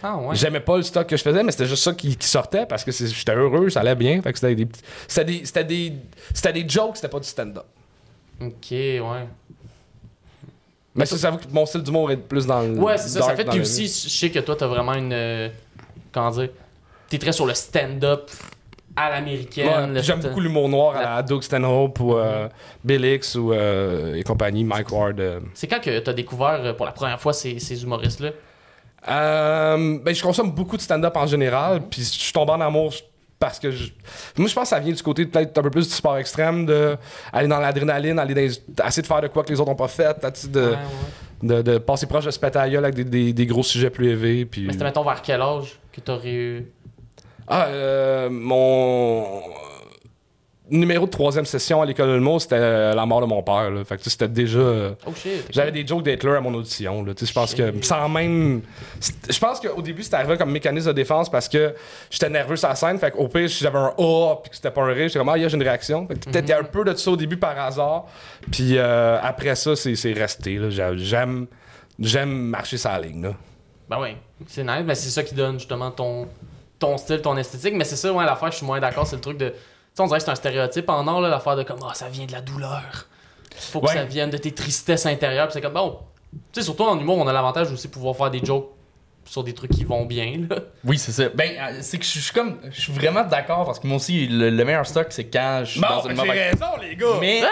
Ah ouais. J'aimais pas le stock que je faisais, mais c'était juste ça qui, qui sortait parce que j'étais heureux, ça allait bien. Fait que c'était des, petits- c'était des, c'était des, c'était des jokes, c'était pas du stand-up. Ok, ouais. Mais ça, ça que mon style d'humour est plus dans le. Ouais, c'est ça. Ça fait la aussi, je sais que toi, t'as vraiment une. euh, comment dire T'es très sur le stand-up à l'américaine. J'aime beaucoup l'humour noir à la- la Doug Stanhope ou euh, Bill Hicks ou euh, et compagnie, Mike Ward. euh. C'est quand que t'as découvert euh, pour la première fois ces, ces humoristes-là? Ben, je consomme beaucoup de stand-up en général, puis je suis tombé en amour parce que je... moi je pense que ça vient du côté peut-être un peu plus du sport extrême, de aller dans l'adrénaline, aller dans essayer de faire de quoi que les autres ont pas fait, tu de, Ouais, ouais. de, de passer proche de se péter à la gueule avec des, des- des gros sujets plus élevés. Puis... Mais c'était, mettons, vers quel âge que t'aurais eu. Ah, euh, mon numéro de troisième session à l'école de l'humour, c'était euh, la mort de mon père. Là. Fait que c'était déjà. Oh shit. J'avais des jokes d'Hitler à mon audition. Je pense que sans même. Je pense qu'au début, c'était arrivé comme mécanisme de défense parce que j'étais nerveux sur la scène. Fait qu'au pire, j'avais un A puis que c'était pas un rire, j'étais comme Ah, yeah, j'ai une réaction. Fait que peut-être il y a un peu de ça au début par hasard. Puis euh, après ça, c'est c'est resté. J'aime. J'aime marcher sur la ligne. Là. Ben oui, c'est nice, mais c'est ça qui donne justement ton, ton style, ton esthétique. Mais c'est ça, ouais, l'affaire, je suis moins d'accord, c'est le truc de. Tu sais, on dirait que c'est un stéréotype en or, là, l'affaire de comme, ah, ça vient de la douleur. Faut que Ouais. ça vienne de tes tristesses intérieures. Puis c'est comme, bon, tu sais, surtout en humour, on a l'avantage aussi de pouvoir faire des jokes sur des trucs qui vont bien, là. Oui, c'est ça. Ben, euh, c'est que je suis comme. Je suis vraiment d'accord parce que moi aussi, le, le meilleur stock, c'est quand je suis dans une mauvaise. raison, les gars. Mais.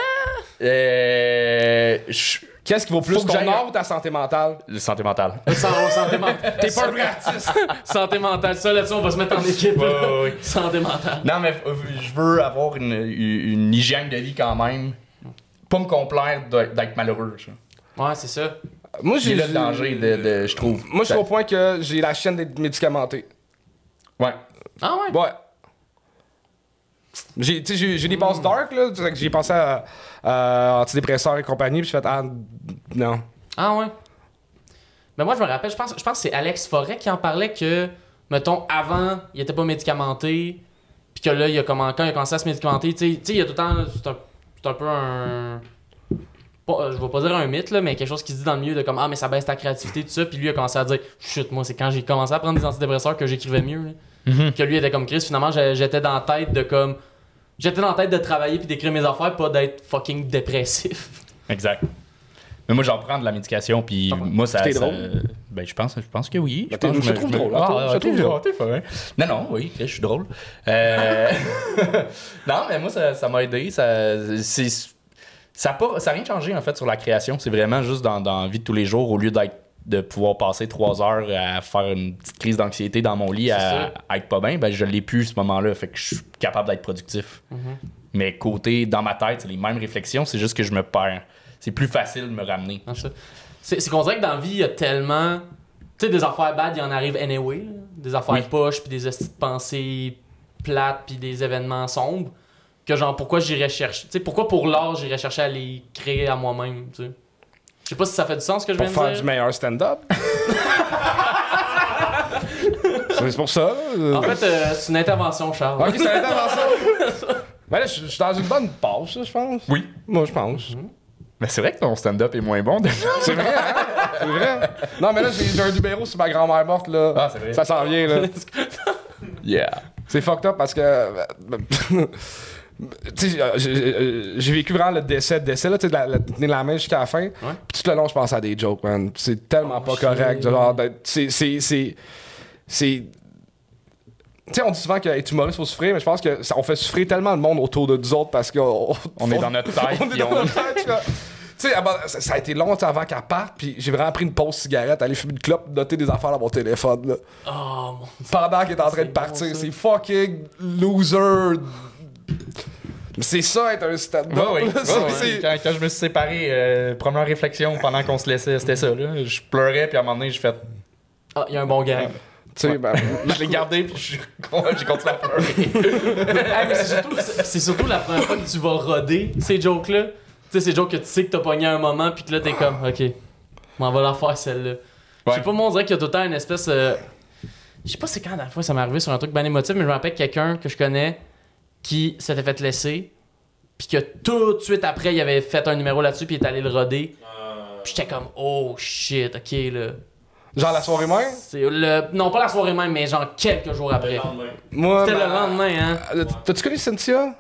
Euh. je- Qu'est-ce qui vaut plus, Faut que ton j'aille- art ou ta santé mentale? Le santé mentale. San- santé mentale. T'es pas un vrai artiste. santé mentale. Ça, là-dessus, on va se mettre en équipe. Ouais, là. ouais, ouais. Santé mentale. Non, mais euh, je veux avoir une, une, une hygiène de vie quand même. Pas me complaire d'être d'être malheureux. ça. Ouais, c'est ça. Moi, J'ai le danger de, de- je trouve. Moi, je suis au point que j'ai la chaîne d'être médicamenté. Ouais. Ah ouais? Ouais. J'ai, tu sais, j'ai, j'ai des passes dark, là. que J'ai pensé à, à antidépresseurs et compagnie, puis j'ai fait, ah, non. Ah ouais. Mais moi, je me rappelle, je pense, je pense que c'est Alex Forêt qui en parlait que, mettons, avant, il était pas médicamenté, puis que là, il a comment, quand il a commencé à se médicamenter, tu sais- tu sais, il y a tout le temps, c'est un, c'est un peu un. pas- euh, je vais pas dire un mythe, là, mais quelque chose qui se dit dans le milieu de comme, ah, mais ça baisse ta créativité, tout ça, puis lui, a commencé à dire, chut, moi, c'est quand j'ai commencé à prendre des antidépresseurs que j'écrivais mieux, là. Mhm. Que lui était comme Chris, finalement, j'étais dans la tête de comme. J'étais dans la tête de travailler puis d'écrire mes affaires, pas d'être fucking dépressif. Exact. Mais moi, j'en prends de la médication, puis Ah moi, ça. T'es ça- drôle? Ben, je pense, je pense que oui. Ben, pense je me- te trouve me- drôle, hein, Ah, ah, Je trouve drôle, t'es fin. Non, non, oui, je suis drôle. Euh, non, mais moi, ça ça m'a aidé. Ça, c'est, ça n'a pas- ça a rien changé, en fait, sur la création. C'est vraiment juste dans, dans la vie de tous les jours, au lieu d'être de pouvoir passer trois heures à faire une petite crise d'anxiété dans mon lit, à, à être pas bien, ben je l'ai plus ce moment-là. Fait que je suis capable d'être productif. Mais côté, dans ma tête, c'est les mêmes réflexions, c'est juste que je me perds. C'est plus facile de me ramener. Ça. C'est c'est qu'on dirait que dans la vie, il y a tellement. Tu sais, des affaires bad, il y en arrive anyway. là. Des affaires Oui. poches, puis des de pensées plates, puis des événements sombres. Que genre, pourquoi j'irais chercher. Tu sais, pourquoi pour l'art, j'irais chercher à les créer à moi-même, tu sais? Je sais pas si ça fait du sens ce que je Pour viens faire de du dire. meilleur stand-up. c'est pour ça. En fait, euh, c'est une intervention, Charles. Ok, c'est l'intervention. ben là, je suis dans une bonne passe, je pense. Oui. Moi, je pense. Mais c'est vrai que ton stand-up est moins bon déjà. C'est vrai, hein? C'est vrai. Non, mais là, j'ai j'ai un numéro sur ma grand-mère morte, là. Ah, c'est vrai. Ça s'en vient, là. Yeah. C'est fucked up parce que. Euh, j'ai euh, j'ai vécu vraiment le décès, le décès, là, tu la, la, tenir la main jusqu'à la fin. Puis tout le long, je pensais à des jokes, man. C'est tellement Oh, pas correct. Genre, d'être- c'est. C'est. C'est. Tu sais, on dit souvent qu'être humoriste, faut souffrir, mais je pense que ça, on fait souffrir tellement le monde autour de nous autres parce qu'on On est dans notre tête. on est dans notre tête. Tu sais, ah ben, ça, ça a été long avant qu'elle parte, puis j'ai vraiment pris une pause cigarette, aller fumer une clope, noter des affaires dans mon téléphone, là. Oh mon Pendant qu'elle est en train de partir. bon, c'est fucking loser. Mais c'est ça, être un stand-up. Ouais, Ouais, ouais. Quand, quand je me suis séparé, euh, première réflexion pendant qu'on se laissait, c'était ça. Là. Je pleurais, puis à un moment donné, j'ai fait. Ah, il y a un bon gag. Tu sais, ben, Je l'ai gardé, puis je- j'ai continué à pleurer. Ah, mais c'est surtout, c'est c'est surtout la première fois que tu vas roder ces jokes-là. Tu sais, ces jokes que tu sais que t'as pogné à un moment, puis que là, t'es comme, ok, on va la faire celle-là. Je sais pas, moi, on dirait qu'il y a tout le temps une espèce. euh, Je sais pas c'est quand la dernière fois ça m'est arrivé sur un truc bien émotif, mais je me rappelle quelqu'un que je connais qui s'était fait laisser, puis que tout de suite après, il avait fait un numéro là-dessus, puis il est allé le roder. Puis j'étais comme, oh shit, ok, là. genre la soirée même? C'est le... Non, pas la soirée même, mais genre quelques jours après. Le lendemain. Moi, C'était ma- le lendemain, hein. Euh, T'as-tu connu Cynthia?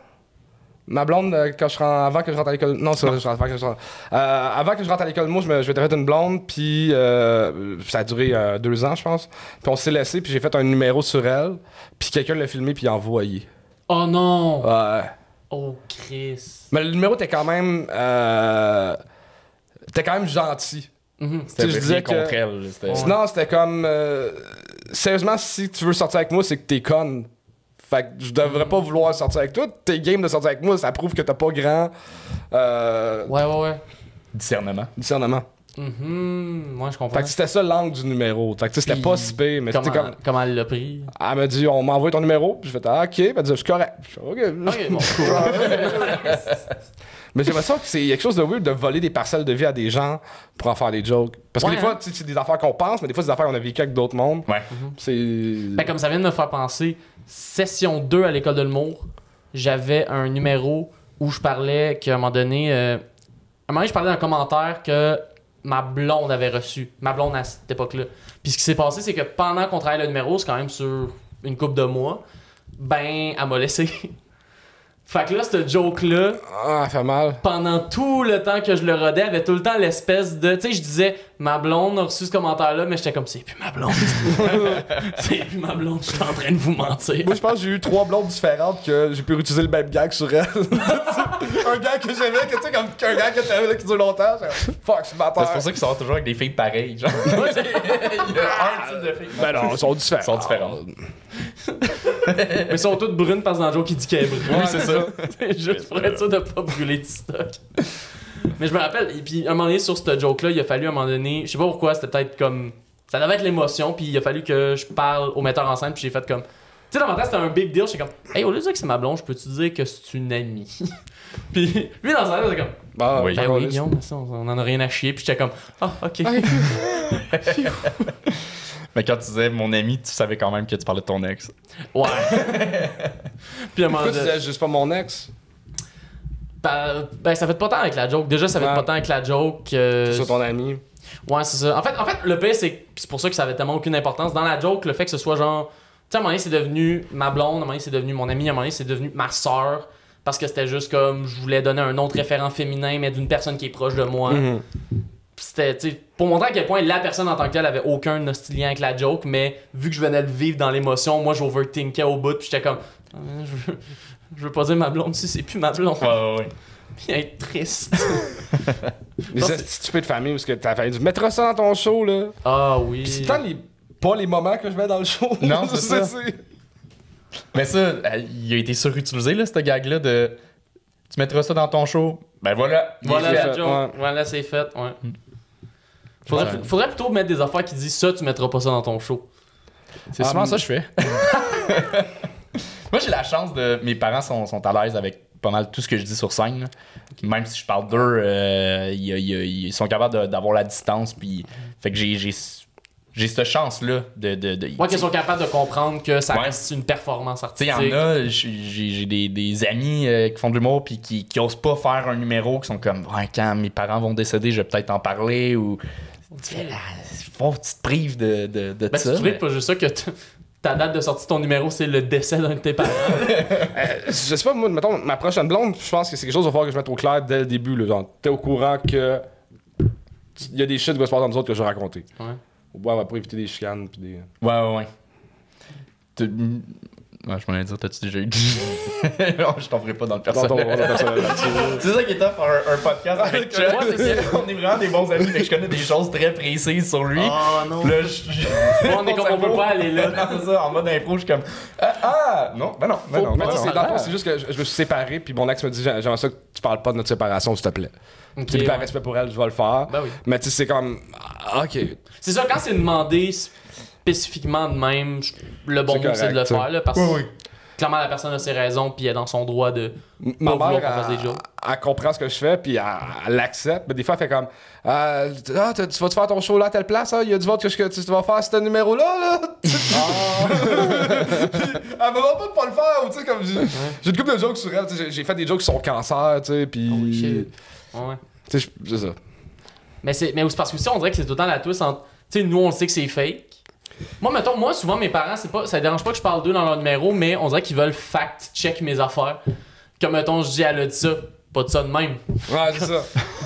Ma blonde, euh, quand je rentre, avant que je rentre à l'école. Non, c'est vrai, je rentre- avant que je rentre. Euh, avant que je rentre à l'école, moi, je me- je m'étais fait une blonde, puis euh, ça a duré euh, deux ans, je pense. Puis on s'est laissé, puis j'ai fait un numéro sur elle, puis quelqu'un l'a filmé, puis envoyé. Oh non! Ouais. Oh Chris. Mais le numéro était quand même. Euh, était quand même gentil. Je C'était disais que- contre elle. là, c'était- Sinon, c'était comme. euh, sérieusement, si tu veux sortir avec moi, c'est que t'es conne. Fait que je devrais pas vouloir sortir avec toi. T'es game de sortir avec moi, ça prouve que t'as pas grand euh, Ouais, ouais, ouais. Discernement. discernement. Mhm, moi, je comprends. Fait que c'était ça l'angle du numéro. Fait que tu sais, c'était pas si pire, mais comment, c'était comme. comment elle l'a pris? Elle m'a dit, on m'a envoyé ton numéro. Puis je fais, ah, ok. Puis elle dit, je suis correct. Je fais, ok. Ok, bon, cool. Mais j'ai l'impression que c'est quelque chose de weird de voler des parcelles de vie à des gens pour en faire des jokes. Parce que Ouais, des fois, hein. tu sais, c'est des affaires qu'on pense, mais des fois, c'est des affaires qu'on a vécues avec d'autres mondes. Ouais. C'est. Ben, comme ça vient de me faire penser, session 2 à l'école de l'humour, j'avais un numéro où je parlais qu'à un moment donné, euh, à un moment donné, je parlais d'un commentaire que ma blonde avait reçu. Ma blonde à cette époque-là. Puis ce qui s'est passé, c'est que pendant qu'on travaillait le numéro, c'est quand même sur une couple de mois, ben, elle m'a laissé. Fait que là, ce joke-là, Ah, elle fait mal. pendant tout le temps que je le rodais, avait tout le temps l'espèce de. Tu sais, je disais, ma blonde a reçu ce commentaire-là, mais j'étais comme, c'est plus ma blonde. c'est plus ma blonde, je suis en train de vous mentir. Moi, je pense que j'ai eu trois blondes différentes que j'ai pu réutiliser le même gag sur elle. un gag que j'aimais, que tu sais, comme un gag que t'avais là qui dure longtemps. j'ai- Fuck, je m'attends. C'est pour ça qu'ils sortent toujours avec des filles pareilles. Genre. Il y a un type de filles. Ben non, ils sont différents. Ils sont différents. Mais ils sont toutes brunes parce que dans le joke, il dit qu'elle est brune. Oui, c'est ça. C'est juste pour être sûr de pas brûler du stock. Mais je me rappelle, et puis à un moment donné, sur ce joke-là, il a fallu à un moment donné, je sais pas pourquoi, c'était peut-être comme. Ça devait être l'émotion, puis il a fallu que je parle au metteur en scène, puis j'ai fait comme. Tu sais, dans ma tête, c'était un big deal, j'étais comme, hey, au lieu de dire que c'est ma blonde, je peux-tu dire que c'est une amie? puis lui, dans sa tête, c'était comme, Bah, Oui. ben oui, Guillaume, on on en a rien à chier, puis j'étais comme, ah, ok. Mais quand tu disais mon ami, tu savais quand même que tu parlais de ton ex. Ouais. puis à un moment Pourquoi tu disais juste pas mon ex? Ben, ben, ça fait pas tant avec la joke. Déjà, ça fait Ouais. pas tant avec la joke. euh, C'est ton ami. Ouais, c'est ça. En fait, en fait le pire, c'est c'est pour ça que ça avait tellement aucune importance. Dans la joke, le fait que ce soit genre. Tu sais, à un moment donné, c'est devenu ma blonde, à un moment donné, c'est devenu mon ami, à un moment donné, c'est devenu ma soeur. Parce que c'était juste comme je voulais donner un autre référent féminin, mais d'une personne qui est proche de moi. Mhm. Puis c'était, tu sais, pour montrer à quel point la personne en tant que telle avait aucun hostie lien avec la joke, mais vu que je venais le vivre dans l'émotion, moi j'overthinkais au bout, puis j'étais comme. Ah, Je veux, je veux pas dire ma blonde si c'est plus ma blonde. Ouais, ouais, ouais. Puis être triste. Les Non, stupide famille parce que ta famille dit Mettra ça dans ton show, là. Ah oui. Pis c'est tant les. Pas les moments que je mets dans le show. Non, c'est ça. c'est- Mais ça, euh, il a été surutilisé, là, ce gag-là de. Tu mettras ça dans ton show. Ben voilà. Voilà fait. la joke. ouais. Voilà, c'est fait. Ouais. Faudrait, Ouais. faudrait plutôt mettre des affaires qui disent ça, tu mettras pas ça dans ton show. C'est Ah, souvent mais- ça que je fais. Moi, j'ai la chance de. Mes parents sont, sont à l'aise avec pas mal tout ce que je dis sur scène. là. Même si je parle d'eux, euh, ils, ils- ils sont capables de- d'avoir la distance. Puis, fait que j'ai, j'ai, j'ai cette chance-là de. de, de Moi, qu'ils sont capables de comprendre que ça Ouais. reste une performance artistique. il y en a, j'ai, j'ai- j'ai des, des amis euh, qui font de l'humour puis qui, qui osent pas faire un numéro, qui sont comme, ouais, quand mes parents vont décéder, je vais peut-être en parler ou. Tu fais, là, faut que tu te prives de, de, de Ben, ça. tu te mais- pas juste ça que ta date de sortie de ton numéro, c'est le décès d'un de tes parents. Euh, je sais pas, moi, mettons, ma prochaine blonde, je pense que c'est quelque chose qu'il va falloir que je mette au clair dès le début. Là, genre, t'es au courant que. Il y a des shit qui vont se passer dans nous autres que je vais raconter. Ouais. Au bois, on va pas éviter des chicanes. Pis des... Ouais, ouais, ouais. Ouais, je m'en ai dire, t'as-tu déjà eu. non, je t'en ferai pas dans le Dans ton personnel. C'est ça qui est top, un, un podcast avec Chuck. Ouais, c'est ça. On est vraiment des bons amis, que je connais des choses très précises sur lui. Oh non. Là, je, on est comme on peut pas aller là. Non, c'est ça, en mode impro, je suis comme. Ah, ah, non, ben non, ben non. Mais ben non. c'est dans le fond, Ah. c'est juste que je, je me suis séparé, puis mon ex me dit J'ai- J'aimerais ça que tu parles pas de notre séparation, s'il te plaît. Ok, Puis par ouais. respect pour elle, je vais le faire. Ben oui. Mais tu sais, c'est comme. ah, ok. C'est ça, quand c'est demandé spécifiquement de même, le bon C'est mot c'est de le faire là, parce que oui. clairement la personne a ses raisons puis elle est dans son droit de Ma Pas vouloir mère, qu'on fasse elle, des jokes. elle comprend ce que je fais, puis elle, elle l'accepte. Mais des fois, elle fait comme euh, Ah, t'as- tu vas-tu faire ton show là à telle place hein? Il y a du vote que, que tu vas faire ce numéro-là, là Puis, Elle me demande pas de pas le faire, ou tu sais, comme. J'ai j'ai une couple de jokes sur elle, j'ai- j'ai fait des jokes sur son cancer, tu sais, puis. Holy shit. Ouais. Tu sais, je- c'est ça. Mais c'est mais c'est parce que aussi on dirait que c'est tout le temps la twist entre tu sais nous on sait que c'est fake. Moi mettons moi souvent mes parents c'est pas ça dérange pas que je parle d'eux dans leur numéro mais on dirait qu'ils veulent fact check mes affaires. Comme mettons je dis elle a dit ça, pas de ça de même. Ouais,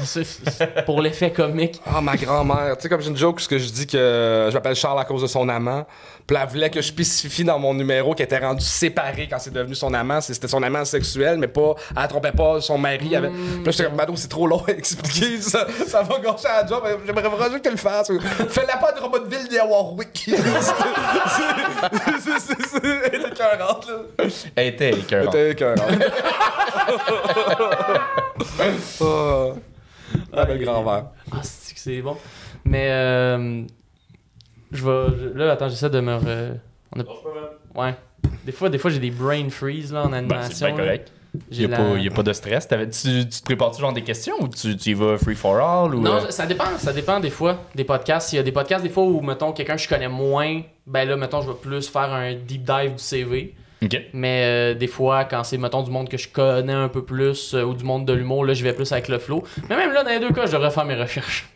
c'est ça. Pour l'effet comique. Ah, ma grand-mère. Tu sais, comme j'ai une joke, parce que je dis que je m'appelle Charles à cause de son amant. Puis elle voulait que je spécifie dans mon numéro qu'elle était rendue séparée quand c'est devenu son amant. C'était son amant sexuel, mais pas. Elle trompait pas son mari. Avec... Puis là, j'étais comme, Mado, c'est trop long à expliquer. Ça, ça va gâcher la job. J'aimerais vraiment que tu le fasses. Fais-la pas de Robotville ni à Warwick. C'est- c'est- c'est- c'est- Elle était écœurante, là. Elle était Elle écœurante. était écœurante. Ah, la belle grand-mère. Ah c'est que c'est bon? Mais euh, je vais. Là, attends, j'essaie de me. re- on a- Ouais. Des fois, des fois j'ai des brain freeze là, en Ben, animation. c'est bien correct. Il n'y a, la- pas- y a pas de stress. Tu, tu te prépares-tu genre des questions ou tu, tu y vas free for all? Ou, Non, euh, ça dépend, ça dépend des fois des podcasts. Il y a des podcasts des fois où, mettons, quelqu'un que je connais moins, ben là, mettons, je vais plus faire un deep dive du CV. Ok. Mais euh, des fois, quand c'est, mettons, du monde que je connais un peu plus euh, ou du monde de l'humour, là, je vais plus avec le flow. Mais même là, dans les deux cas, je devrais faire mes recherches.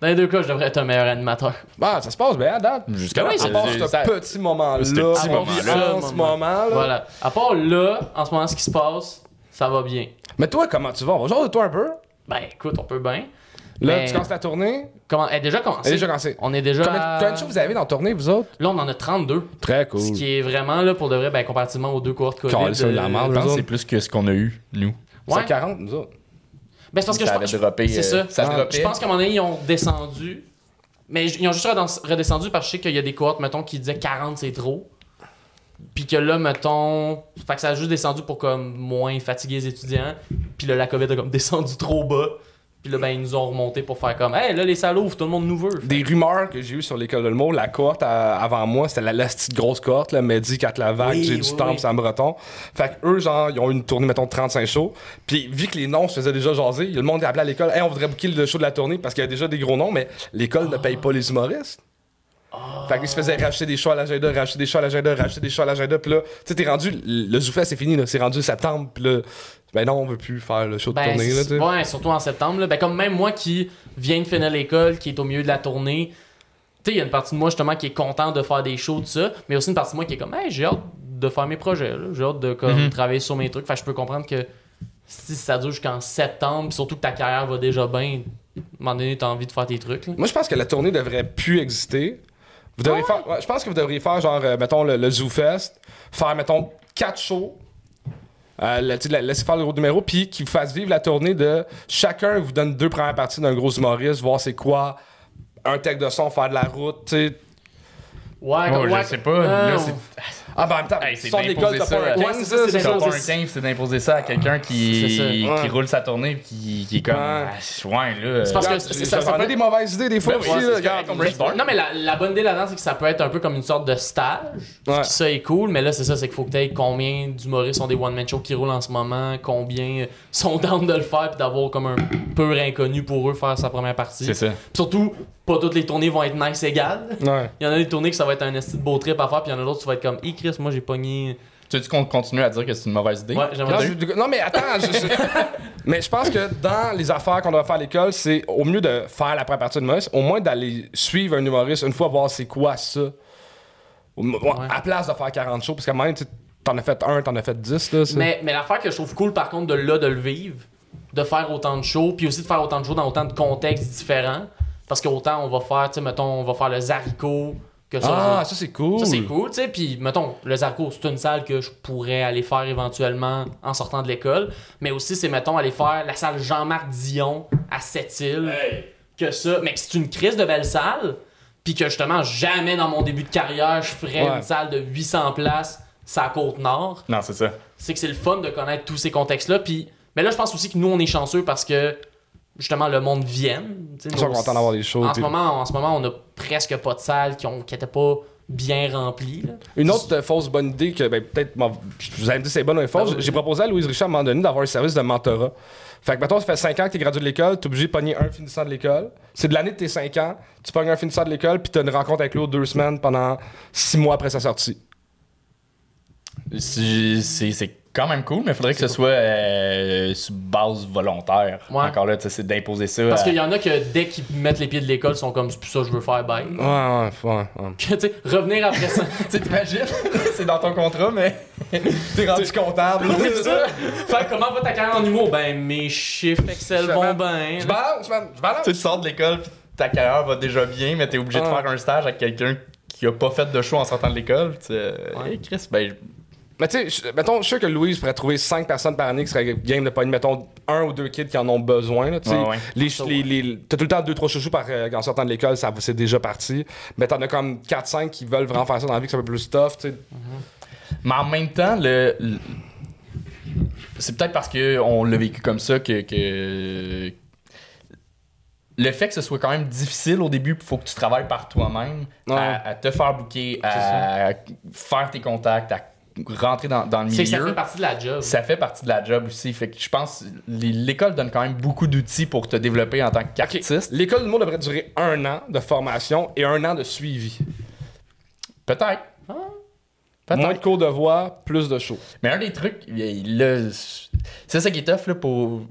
Dans les deux cas, je devrais être un meilleur animateur. Bah, ça se passe bien à date. Jusqu'à Ben oui, À part c'est- ce ça- petit moment-là. Ce petit en moment-là. ce moment-là. Voilà. À part là, en ce moment, ce qui se passe, ça va bien. Mais toi, comment tu vas? On va jouer de toi un peu. Ben, écoute, on peut bien. Là, Mais- tu commences la tournée. Comment... Elle est déjà commencé. Elle est déjà commencée. On est déjà. Combien, à- combien de shows vous avez dans la tournée, vous autres? Là, on en a 32. Très Ce cool. qui est vraiment, là, pour de vrai, ben, comparativement aux deux cohortes COVID. Ça, de la euh, merde. Nous c'est plus que ce qu'on a eu, nous. Ouais. C'est 40, nous autres. Ben, c'est parce que ça je, droppé. c'est euh, ça. Ça Ah. Je pense qu'à un moment donné, ils ont descendu. Mais ils ont juste redescendu parce que je sais qu'il y a des cohortes, mettons, qui disaient 40 c'est trop. Puis que là, mettons. Fait que ça a juste descendu pour comme moins fatiguer les étudiants. Puis là, la COVID a comme descendu trop bas. Puis là, ben, ils nous ont remonté pour faire comme, hey, là, les ouvrent, tout le monde nous veut. Des rumeurs que j'ai eues sur l'école de l'humour, la cohorte à- avant moi, c'était la, la petite grosse cohorte, là, Mehdi, Catlavac, Oui, j'ai oui, du temps, oui. Sam Breton. Fait que eux, genre, ils ont eu une tournée, mettons, de 35 shows. Puis, vu que les noms se faisaient déjà jaser, le monde appelé à l'école, hey, on voudrait booker le show de la tournée parce qu'il y a déjà des gros noms, mais l'école ne paye pas les humoristes. Fait qu'ils se faisaient racheter des shows à l'agenda, racheter des shows à l'agenda, racheter des shows à l'agenda. Puis là, tu sais, t'es rendu, le Zoufest, c'est fini, là. C'est rendu septembre. Puis là, ben non, on veut plus faire le show de Ben, tournée, là, c'est- tu sais. ouais, surtout en septembre. là. Ben, comme même moi qui viens de finir l'école, qui est au milieu de la tournée, tu sais, il y a une partie de moi justement qui est content de faire des shows, tout ça, mais aussi une partie de moi qui est comme, hey, j'ai hâte de faire mes projets, là. j'ai hâte de comme, Mhm. travailler sur mes trucs. Fait que je peux comprendre que si ça dure jusqu'en septembre, pis surtout que ta carrière va déjà bien, à un moment donné, t'as envie de faire tes trucs. là. Moi, je pense que la tournée devrait plus exister. Vous devriez faire, ouais, je pense que vous devriez faire, genre, euh, mettons, le, le Zoo Fest, faire, mettons, quatre shows. Euh, la- tu sais, la- laisser faire le gros numéro, puis qu'ils vous fassent vivre la tournée de chacun vous donne deux premières parties d'un gros humoriste, voir c'est quoi, un tech de son, faire de la route, tu sais. Ouais, Oh, comme- je ouais, sais pas. Là, Ah, ben en même temps, Hey, c'est d'imposer ça. un Ouais, 15, c'est ça, d'imposer ça. 15, c'est d'imposer ça à quelqu'un qui, C'est ça. qui Ouais. roule sa tournée qui, qui est comme. Ouais. Ah, Ouais, là. C'est parce que ça- ça ai peut- des mauvaises idées des fois Ben aussi, là. Non, mais la, la bonne idée là-dedans, c'est que ça peut être un peu comme une sorte de stage. Ouais. Ça est cool, mais là, c'est ça, c'est qu'il faut que tu aies combien d'humoristes ont des one-man shows qui roulent en ce moment, combien sont down de le faire, puis d'avoir comme un peu inconnu pour eux faire sa première partie. C'est ça. Puis surtout, pas toutes les tournées vont être nice égales. Ouais. Il y en a des tournées que ça va être un esti de beau trip à faire, puis il y en a d'autres qui va être comme, hey Chris, moi j'ai pogné. Tu veux qu'on continue à dire que c'est une mauvaise idée? Ouais, Non, j'aimerais je- non, mais attends, je- je- mais je pense que dans les affaires qu'on doit faire à l'école, c'est au mieux de faire la première partie de humoriste, au moins d'aller suivre un humoriste une fois, voir c'est quoi ça. Au- À place de faire 40 shows, parce tu sais, t'en as fait un, t'en as fait 10. Là, mais l'affaire que je trouve cool par contre de là, de le vivre, de faire autant de shows, puis aussi de faire autant de shows dans autant de contextes différents. Parce qu'autant on va faire, tu sais, mettons, on va faire le Zarico, que ça, Ah, je- ça c'est cool. Ça, c'est cool, tu sais. Puis, mettons, le Zarco, c'est une salle que je pourrais aller faire éventuellement en sortant de l'école. Mais aussi, c'est, mettons, aller faire la salle Jean-Marc Dion à Sept-Îles. Hey! Que ça. Mais que c'est une crise de belle salle. Puis que justement, jamais dans mon début de carrière, je ferais Ouais. une salle de 800 places la côte nord. Non, c'est ça. C'est que c'est le fun de connaître tous ces contextes-là. Puis, mais là, je pense aussi que nous, on est chanceux parce que justement, le monde vienne. tu sais, Ils sont contents d'avoir des shows. En ce, moment, en ce moment, on a presque pas de salles qui n'étaient pas bien remplies. là. Une autre euh, fausse bonne idée que ben, peut-être vous avez dit c'est bonne ou fausse. Oui. J'ai proposé à Louise Richard à un moment donné d'avoir un service de mentorat. Fait que mettons, ça fait 5 ans que t'es gradué de l'école, t'es obligé de pogner un finissant de l'école. C'est de l'année de tes 5 ans, tu pognes un finissant de l'école, puis t'as une rencontre avec l'autre deux semaines pendant 6 mois après sa sortie. C'est quand même cool, mais il faudrait que ce soit euh, sur base volontaire. Ouais. Encore là, tu sais, c'est d'imposer ça. Parce à- qu'il y en a que dès qu'ils mettent les pieds de l'école, sont comme c'est plus ça je veux faire, bye. Ouais, ouais, ouais. ouais. Que, tu sais, revenir après ça. Tu sais, t'imagines? c'est dans ton contrat, mais t'es rendu comptable. c'est ça. Comment va ta carrière en humour? Ben, mes chiffres Excel Je vont bien. Je balance, je balance. Tu sors de l'école, pis ta carrière va déjà bien, mais t'es obligé de faire un stage avec quelqu'un qui a pas fait de show en sortant de l'école. Tu sais, Ouais. hey, Chris, ben, Mais tu sais, mettons, je suis sûr que Louise pourrait trouver 5 personnes par année qui seraient game de pogner, mettons, un ou deux kids qui en ont besoin. Là, tu sais. Ouais, ouais. Les, Ça, les, les- t'as tout le temps 2-3 chouchous par, euh, en sortant de l'école, ça c'est déjà parti. Mais t'en as comme 4-5 qui veulent vraiment faire ça dans la vie, que c'est un peu plus tough. tu sais. Mais en même temps, le, le- c'est peut-être parce qu'on l'a vécu comme ça que, que le fait que ce soit quand même difficile au début, il faut que tu travailles par toi-même, à, à te faire booker, à faire tes contacts, à rentrer dans, dans le C'est que ça milieu. fait partie de la job. Ça fait partie de la job aussi. Fait que je pense l'école donne quand même beaucoup d'outils pour te développer en tant qu'artiste. L'école du monde devrait durer un an de formation et un an de suivi. Peut-être. Ah. Peut-être. Moins de cours de voix, plus de shows. Mais un des trucs, là, c'est ça qui est tough là, pour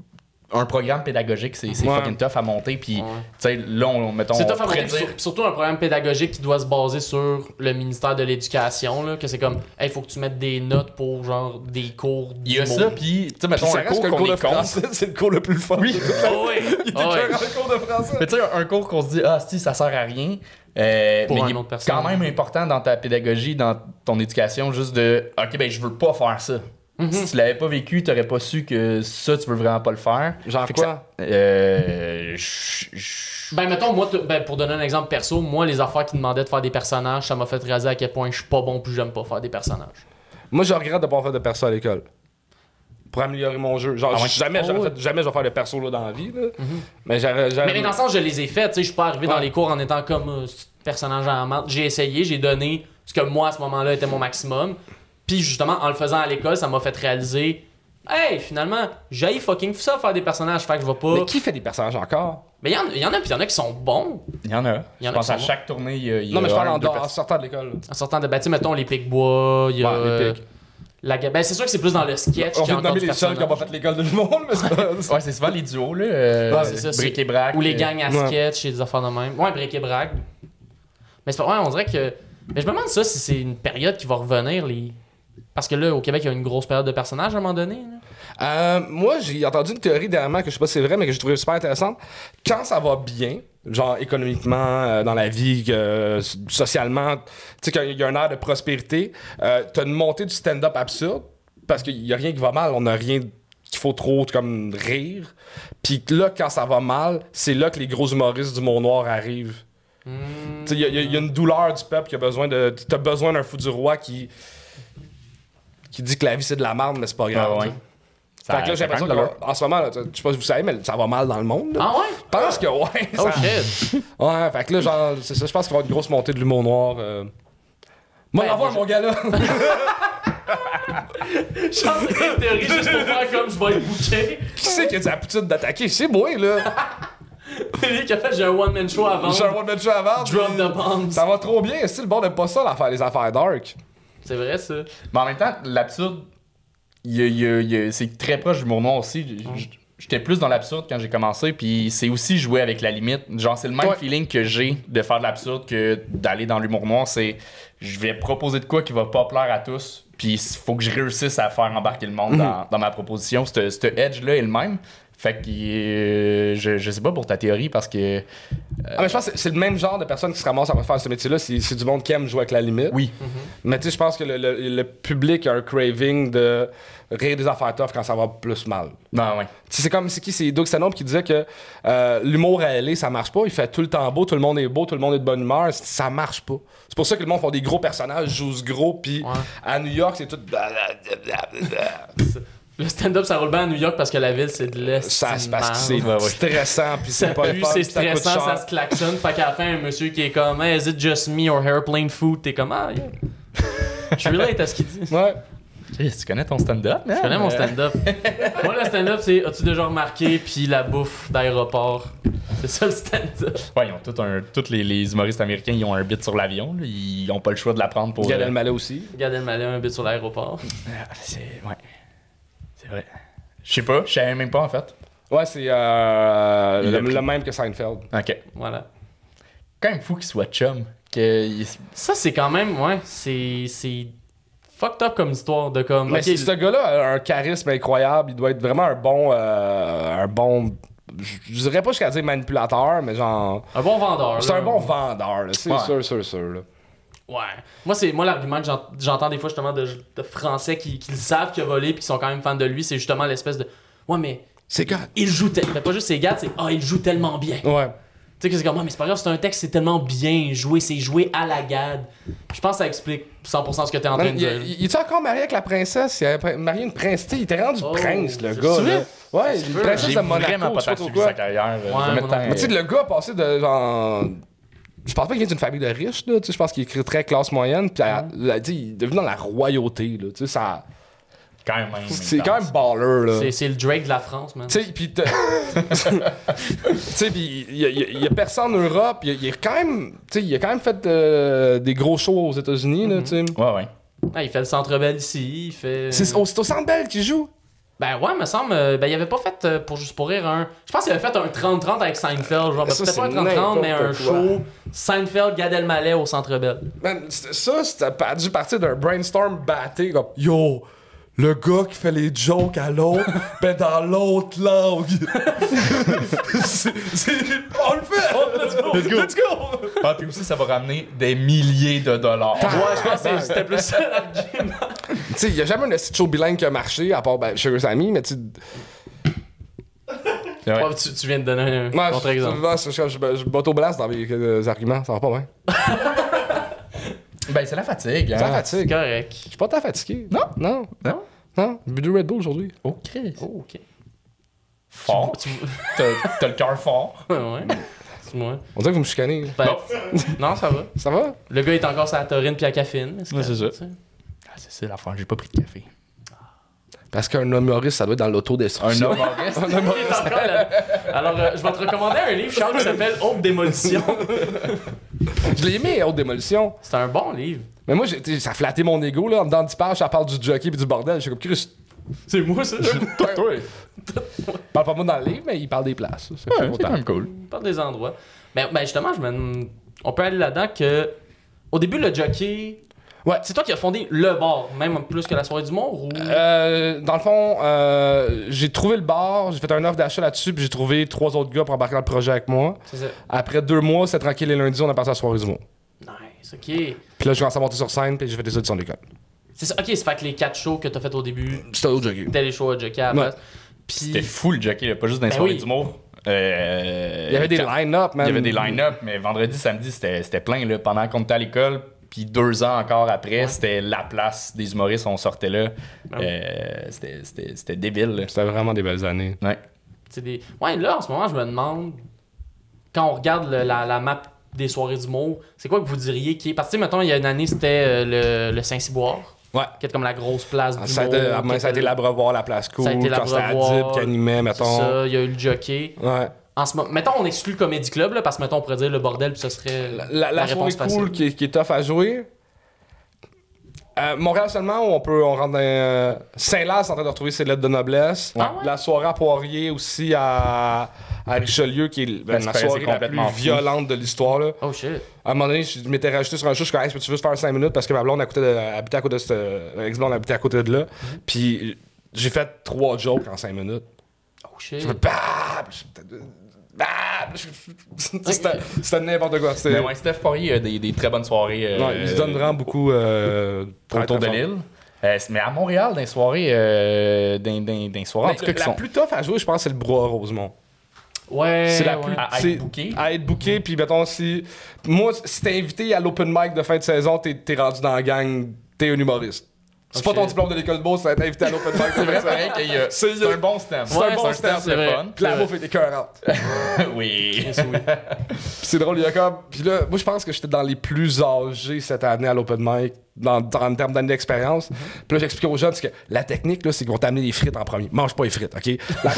un programme pédagogique, c'est Ouais. fucking tough à monter. Puis, Ouais. tu sais, là, on, mettons, C'est tough à monter, dire- sur- surtout un programme pédagogique qui doit se baser sur le ministère de l'Éducation, là, que c'est comme, hey, faut que tu mettes des notes pour genre des cours. Il y a ça, puis, tu sais, mettons, ça un reste cours qu'on est français, c'est le cours le plus fun. Oui. Ouais. Il était ouais. écœurant, le cours de français. Mais tu sais, un cours qu'on se dit, ah, si, ça sert à rien. euh, Pour mais un il est autre personne. quand même important dans ta pédagogie, dans ton éducation, juste de, ok, ben, je veux pas faire ça. Mhm. Si tu l'avais pas vécu, t'aurais pas su que ça, tu veux vraiment pas le faire. Genre Fait quoi? ça- euh, Ben, mettons, moi, ben, pour donner un exemple perso, moi, les affaires qui demandaient de faire des personnages, ça m'a fait réaliser à quel point je suis pas bon, puis j'aime pas faire des personnages. Moi, je regrette de pas faire de perso à l'école. Pour améliorer mon jeu. Genre, Ah ouais? jamais, ouais. fait- jamais je vais faire de perso là, dans la vie. Là. Mais j'aurais- Mais, mais dans le sens, je les ai faits, tu sais, je suis pas arrivé dans les cours en étant comme euh, personnage en menthe. J'ai essayé, j'ai donné ce que moi, à ce moment-là, était mon maximum. Puis justement, en le faisant à l'école, ça m'a fait réaliser, hey, finalement, j'ai fucking ça faire des personnages, fait que je vais pas. Mais qui fait des personnages encore? Mais il y, en- il y en a, puis il y en a qui sont bons. Il y en a. Y en je a pense à chaque tournée, il y a, y Non, mais a je parle un, en, deux dehors- en sortant de l'école. En sortant de, ben, tu sais, mettons les Pic-Bois, il y a. Ouais, les Pics. la, ben, c'est sûr que c'est plus dans le sketch On vient de nommer les seuls qui n'ont pas fait l'école de l'humour, mais c'est pas. Ouais, c'est souvent les duos, là. euh, Ouais, c'est ça, Bric et brac. Ou les euh, gangs à Ouais. sketch et des affaires de même. Ouais, bric et brac. Mais c'est pas. Ouais, on dirait que. Mais je me demande ça si c'est une période qui va revenir. les Parce que là, au Québec, il y a une grosse période de personnages à un moment donné. là. Euh, moi, j'ai entendu une théorie dernièrement que je sais pas si c'est vrai, mais que j'ai trouvé super intéressante. Quand ça va bien, genre économiquement, euh, dans la vie, euh, socialement, tu sais qu'il y a un air de prospérité, t'as une montée du stand-up absurde parce qu'il y a rien qui va mal, on a rien qu'il faut trop comme rire. Puis là, quand ça va mal, c'est là que les gros humoristes du monde noir arrivent. Hmm. Tu sais, Il y, a- il y il y a une douleur du peuple qui a besoin de. T'as besoin d'un fou du roi qui. Qui dit que la vie c'est de la merde, mais c'est pas grave. Ah ouais. Ça- Fait que là, j'ai l'impression qu'en ce moment, là, je sais pas si vous savez, mais ça va mal dans le monde. là. Ah ouais? Je pense que ouais. Oh ça- shit! Ouais, fait que là, genre, c'est ça, je pense qu'il va y avoir une grosse montée de l'humour noir. Euh... Moi, Ben, l'envoie, mon gars là. Je théorie juste pour faire comme je vais être bouqué. qui c'est qui a dit à Poutine d'attaquer? C'est moi, là. Lui qui a fait, j'ai un one-man show avant. J'ai un one man show avant. Drop the bombs. Ça va trop bien. Si le bord n'aime pas ça, l'affaire, les affaires dark. C'est vrai, ça. Mais en même temps, l'absurde, il y a- il y a- il y a- c'est très proche du l'humour noir aussi. J'étais plus dans l'absurde quand j'ai commencé, puis c'est aussi jouer avec la limite. Genre, c'est le même Ouais. feeling que j'ai de faire de l'absurde que d'aller dans l'humour noir. C'est je vais proposer de quoi qui va pas plaire à tous, puis il faut que je réussisse à faire embarquer le monde dans, dans ma proposition. Ce edge-là est le même. Fait que euh, je, je sais pas pour ta théorie parce que. Ah, mais je pense que c'est- le même genre de personnes qui se ramassent à faire ce métier-là. C'est c'est du monde qui aime jouer avec la limite. Oui. Mais tu sais, je pense que le, le- le public a un craving de rire des affaires tough quand ça va plus mal. Non, ouais. Tu sais, C'est comme, c'est qui? C'est Doug Stanhope qui disait que euh, l'humour à LA, ça marche pas. Il fait tout le temps beau, tout le monde est beau, tout le monde est de bonne humeur. Ça marche pas. C'est pour ça que le monde font des gros personnages, jouent ce gros, puis Ouais. à New York, c'est tout. Le stand-up, ça roule bien à New York parce que la ville, c'est de l'Est. Ça se passe que c'est Ouais, ouais. stressant, puis Ça c'est pas le pue, c'est stressant, ça se klaxonne. Fait qu'à la fin, un monsieur qui est comme, hey, is it just me or airplane food? T'es comme, ah, yeah. Je relate à ce qu'il dit. Ouais. Tu connais ton stand-up, Je connais mon stand-up. Moi, le stand-up, c'est as-tu déjà remarqué, puis la bouffe d'aéroport? C'est ça le stand-up. Ouais, ils ont tout un, tous les, les humoristes américains, ils ont un bit sur l'avion. là. Ils ont pas le choix de l'apprendre pour. Gad Elmaleh aussi. Regardez le malin, un bit sur l'aéroport. Ah, C'est. Ouais. C'est vrai. Je sais pas, je savais même pas en fait. Ouais, c'est euh, le, même que Seinfeld. Ok. Voilà. Quand même fou qu'il soit chum. Que il- Ça, c'est quand même, ouais, c'est. c'est fucked up comme histoire de comme. Mais ce gars-là a un charisme incroyable. Il doit être vraiment un bon. euh, un bon. Je dirais pas jusqu'à dire manipulateur, mais genre. un bon vendeur. C'est un bon vendeur, là. C'est Ouais. sûr, sûr, sûr. Là. Ouais. Moi, c'est moi l'argument que j'ent- j'entends des fois justement de, de Français qui, qui le savent qu'il a volé puis qui sont quand même fans de lui, c'est justement l'espèce de. Ouais, mais C'est gars. il joue tellement. Pas juste ses gars, c'est Ah, il joue tellement bien. Ouais. Tu sais, que c'est comme, Ah, mais c'est pas grave, c'est un texte, c'est tellement bien joué, c'est joué à la gade. Puis je pense que ça explique 100% ce que t'es en train de dire. il, est encore marié avec la princesse? Il a marié une princesse. Tu sais, il était rendu Oh, prince, le c'est gars. vrai? là. Ouais, une princesse de Monaco. vraiment pas je sais quoi. sa carrière. euh, Ouais, Mais tu sais, le gars a passé de genre. Je pense pas qu'il vient d'une famille de riches, là. Tu sais, je pense qu'il est très classe moyenne. Puis, il est devenu dans la royauté, là. Tu sais, ça. quand même. C'est quand même baller, là. C'est- C'est le Drake de la France, man. Tu sais, pis t'as- tu sais, pis il y, a- a personne en Europe. Il, il est quand même, tu sais, il a quand même fait euh, des gros shows aux États-Unis, là, tu sais. Ouais, ouais. Ah, il fait le centre belle ici, il fait. C'est au, c'est au Centre Bell qui joue. Ben ouais, me semble. euh, Ben il avait pas fait euh, pour juste pour rire un. Je pense qu'il avait fait un 30-30 avec Seinfeld. Genre, ben, Ça, peut-être pas un c'est 30-30, mais un n'importe quoi. show. Seinfeld, Gad Elmaleh au centre belle. Man, c'était- ça, c'était pas dû partir d'un brainstorm batté comme Yo, le gars qui fait les jokes à l'autre, ben dans l'autre langue. c'est, c'est- on le fait! Let's go! Let's go! Ah, puis aussi, ça va ramener des milliers de dollars. Ouais, je pense que c'était plus ça l'argument. Tu sais, il y a jamais un show bilingue qui a marché, à part ben, Sugar Sammy, mais tu tu, tu viens de donner un Moi, contre-exemple. je, je, je, je m'auto-blast dans mes euh, arguments, ça va pas bien. Ben, c'est la fatigue. Hein. fatigue. C'est correct. Je suis pas tant fatigué. Non? Non. Non? Non. J'ai bu Red Bull aujourd'hui. Ok. Oh, ok. Fort. Tu... T'as t'as le cœur fort. ouais. Dis-moi. On dirait que vous me chicanez. Ben, non, ça va. Ça va? Le gars est encore sur la taurine puis la caféine. Ouais, c'est ça. ça. Ah, c'est ça l'affaire, j'ai pas pris de café. Parce qu'un humoriste, ça doit être dans Un l'autodestruction. humoriste. Il est encore là. Alors, euh, je vais te recommander un livre, Charles, qui s'appelle Haute Démolition. Je l'ai aimé, Haute Démolition. C'est un bon livre. Mais moi, ça a flatté mon ego. Là. En dedans de 10 pages, ça parle du jockey et du bordel. Je suis comme, Chris, C'est moi, ça? toi, toi. parle pas moi dans le livre, mais il parle des places. C'est Ouais, quand même cool. On parle des endroits. Mais ben, justement, je me... on peut aller là-dedans que. Au début, le jockey. Ouais. C'est toi qui as fondé le bar, même plus que la soirée d'humour ou? Euh, dans le fond, euh, j'ai trouvé le bar, j'ai fait un offre d'achat là-dessus, puis j'ai trouvé trois autres gars pour embarquer dans le projet avec moi. C'est ça. Après deux mois, c'est tranquille les lundis, on a passé la soirée du mois. Nice, ok. Puis là, je commencé à monter sur scène, puis j'ai fait des auditions d'école. C'est ça, ok, c'est fait que les quatre shows que t'as fait au début, C'était autre jockey. c'était les shows à jockey à la Ouais. Puis. C'était fou le jockey, là, pas juste dans les Ben soirées oui. d'humour. Euh, Il y avait des quand- line-up, man. Il y avait des line-up, mais vendredi, samedi, c'était c'était plein. Là, pendant qu'on était à l'école, puis deux ans encore après, Ouais. c'était la place des humoristes, on sortait là. Ah. Euh, c'était- C'était c'était débile. là. C'était vraiment des belles années. Ouais. C'est des... Ouais, là, en ce moment, je me demande, quand on regarde le- la, la map des soirées d'humour, c'est quoi que vous diriez qui est. Parce que, mettons, il y a une année, c'était euh, le, le Saint-Cyboire, Ouais. qui est comme la grosse place d'humour. Ça a été, ah, ça a été était- l'Abreuvoir, la place cool, Ça a été quand c'était Adib qui animait, mettons. ça, il y a eu le jockey. Ouais. En ce moment, mettons, on exclut le Comedy Club, là, parce que, mettons, on pourrait dire le bordel, puis ce serait La, la, la, la réponse facile. cool qui est, qui est tough à jouer. Euh, Montréal seulement, où on peut on rentre dans euh, Saint-Laz est en train de retrouver ses lettres de noblesse. Ah ouais? La soirée à Poirier aussi à, à Richelieu, qui est ben, c'est la soirée la plus fou. violente de l'histoire. là. Oh shit. À un moment donné, je m'étais rajouté sur un show, je suis comme, Hey, peux-tu juste faire 5 minutes parce que ma blonde habitait, à côté de cette. euh, Ex-blonde habitait à côté de là. Mhm. Puis j'ai fait 3 jokes en 5 minutes. Oh shit. Je me bam! Bam! C'était n'importe quoi. C'était- ouais, Steph Poirier a des, des très bonnes soirées. euh, Non, il se donne vraiment beaucoup. Euh, autour de l'île. Euh, mais à Montréal, dans les soirées, euh, dans, dans, dans les soirées, en Mais tout cas, qui la sont plus tough à jouer, je pense, c'est le bras Rosemont. Ouais. C'est la ouais. plus. À- être booké? À être booké, puis mettons, si. Moi, si t'es invité à l'open mic de fin de saison, t'es t'es rendu dans la gang, t'es un humoriste. C'est Oh, pas ton shit. diplôme de l'école de beau, c'est être invité à l'open mic. C'est vrai, c'est vrai qu'il y a- C'est- c'est un bon stem. C'est Ouais, un bon step, c'est fun. Puis la bouffe était écœurante. oui. Oui. Puis c'est drôle, il y a comme. Puis là, moi, je pense que j'étais dans les plus âgés cette année à l'open mic, dans, dans- en termes d'années d'expérience. Puis là, j'expliquais aux jeunes c'est que la technique, là, c'est qu'ils vont t'amener les frites en premier. Mange pas les frites, OK? La-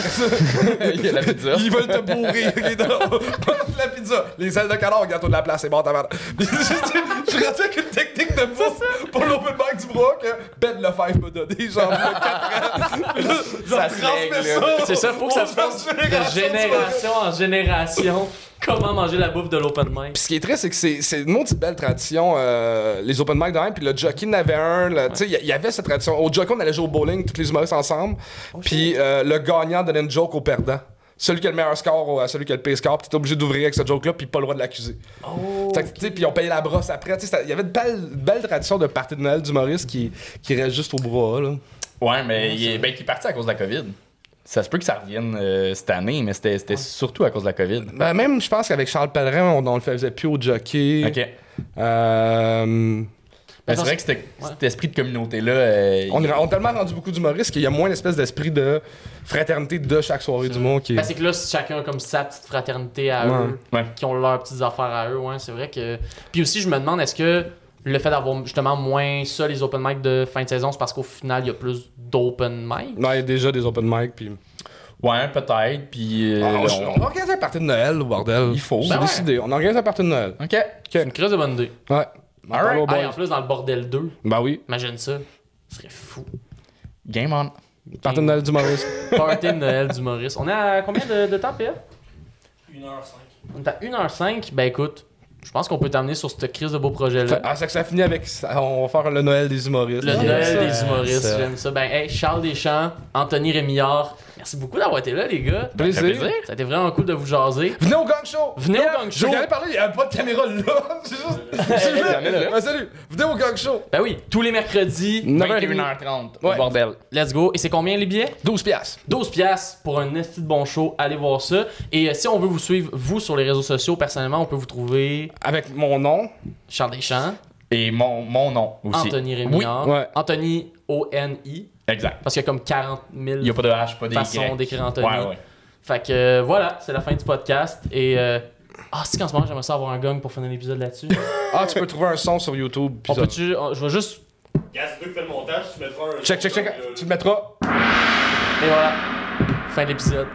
Il y a la pizza. Ils veulent te bourrer, OK? Non, pas la pizza. Les ailes de canard, gâteau de la place, c'est bon, ta mère. Je suis rendu avec une technique de bouffe pour l'open mic du bras que Ben Lefebvre m'a donné, genre, il y a 4 ans. Là, je Ça se transmets règle, ça. C'est ça, faut que ça se passe de génération en génération. Comment manger la bouffe de l'open mic. Puis ce qui est triste, c'est que c'est, c'est une autre belle tradition, euh, les open mic de même. Puis le jockey en avait un. Tu sais, il y avait cette tradition. Au jockey, on allait jouer au bowling, tous les humoristes ensemble. Puis euh, le gagnant donnait une joke au perdant. Celui qui a le meilleur score à celui qui a le pire score, puis t'es obligé d'ouvrir avec ce joke-là, puis pas le droit de l'accuser. Oh. Fait que, puis on payait la brosse après. Tu sais, c'était- Il y avait une belle, une belle tradition de partie de Noël d'humoriste qui, qui reste juste au bras. Là. Ouais, mais il est, ben, qui est parti à cause de la COVID. Ça se peut que ça revienne euh, cette année, mais c'était surtout à cause de la COVID. Ben, même, je pense qu'avec Charles Pellerin, on, on le faisait plus au jockey. Ok. Euh, Ben, c'est vrai que c'était- ouais. cet esprit de communauté-là. euh, on, il- est, on a tellement rendu beaucoup d'humoristes qu'il y a moins d'espèce d'esprit de fraternité de chaque soirée du monde qui. Ben, c'est que là, chacun a comme sa petite fraternité à Ouais. eux, Ouais. qui ont leurs petites affaires à eux, ouais, c'est vrai que. Puis aussi, je me demande, est-ce que le fait d'avoir justement moins ça, les open mic de fin de saison, c'est parce qu'au final, il y a plus d'open mic? Non, il y a déjà des open mic. Puis... Ouais, peut-être. Puis. euh, Ah, on, on- on va organiser un party de Noël, au bordel. Il faut. J'ai Ben ouais. décidé. On organise un party de Noël. Ok. C'est une crise de bonne idée. Ouais. Alright. Ah, et en plus, dans le bordel 2, Ben oui. imagine ça. Ce serait fou. Game on. Party de Noël du Maurice. Party de Noël du Maurice. On est à combien de, de temps, PF? 1h05. On est à 1h05. Ben écoute, je pense qu'on peut t'amener sur cette crise de beau projet-là. ah, c'est que ça finit avec. On va faire le Noël des humoristes. Le Noël ça. des humoristes, j'aime ça. Ben, hey, Charles Deschamps, Anthony Rémillard, merci beaucoup d'avoir été là, les gars. Plaisir. Ça fait plaisir. Ça a été vraiment cool de vous jaser. Venez au gang show! Venez au gang Je show. vais aller parler, il n'y a pas de caméra là! C'est juste. Ouais, salut! Venez au gang show! Ben oui, tous les mercredis, 21h30. Ouais. Bordel. let's go. Et c'est combien les billets? 12 piastres. 12 piastres pour un esti de bon show, allez voir ça. Et euh, si on veut vous suivre, vous, sur les réseaux sociaux, personnellement, on peut vous trouver Avec mon nom. Charles Deschamps, Et mon, mon nom aussi. Anthony Rémillard, Oui, ouais. Anthony O-N-I, Exact. parce qu'il y a comme 40 000 Il n'y a pas de H, pas façons Y. d'écrire Anthony. Ouais, ouais. Fait que euh, voilà, c'est la fin du podcast. Et euh, ah, c'est qu'en ce moment, j'aimerais ça avoir un gang pour finir l'épisode là-dessus. Ah, tu peux trouver un son sur YouTube. on ça- peut-tu. on- Je vais juste. Gars, c'est toi qui fais le montage, tu mettras un. Check, check, check. Tu le mettras. Et voilà. Fin de l'épisode.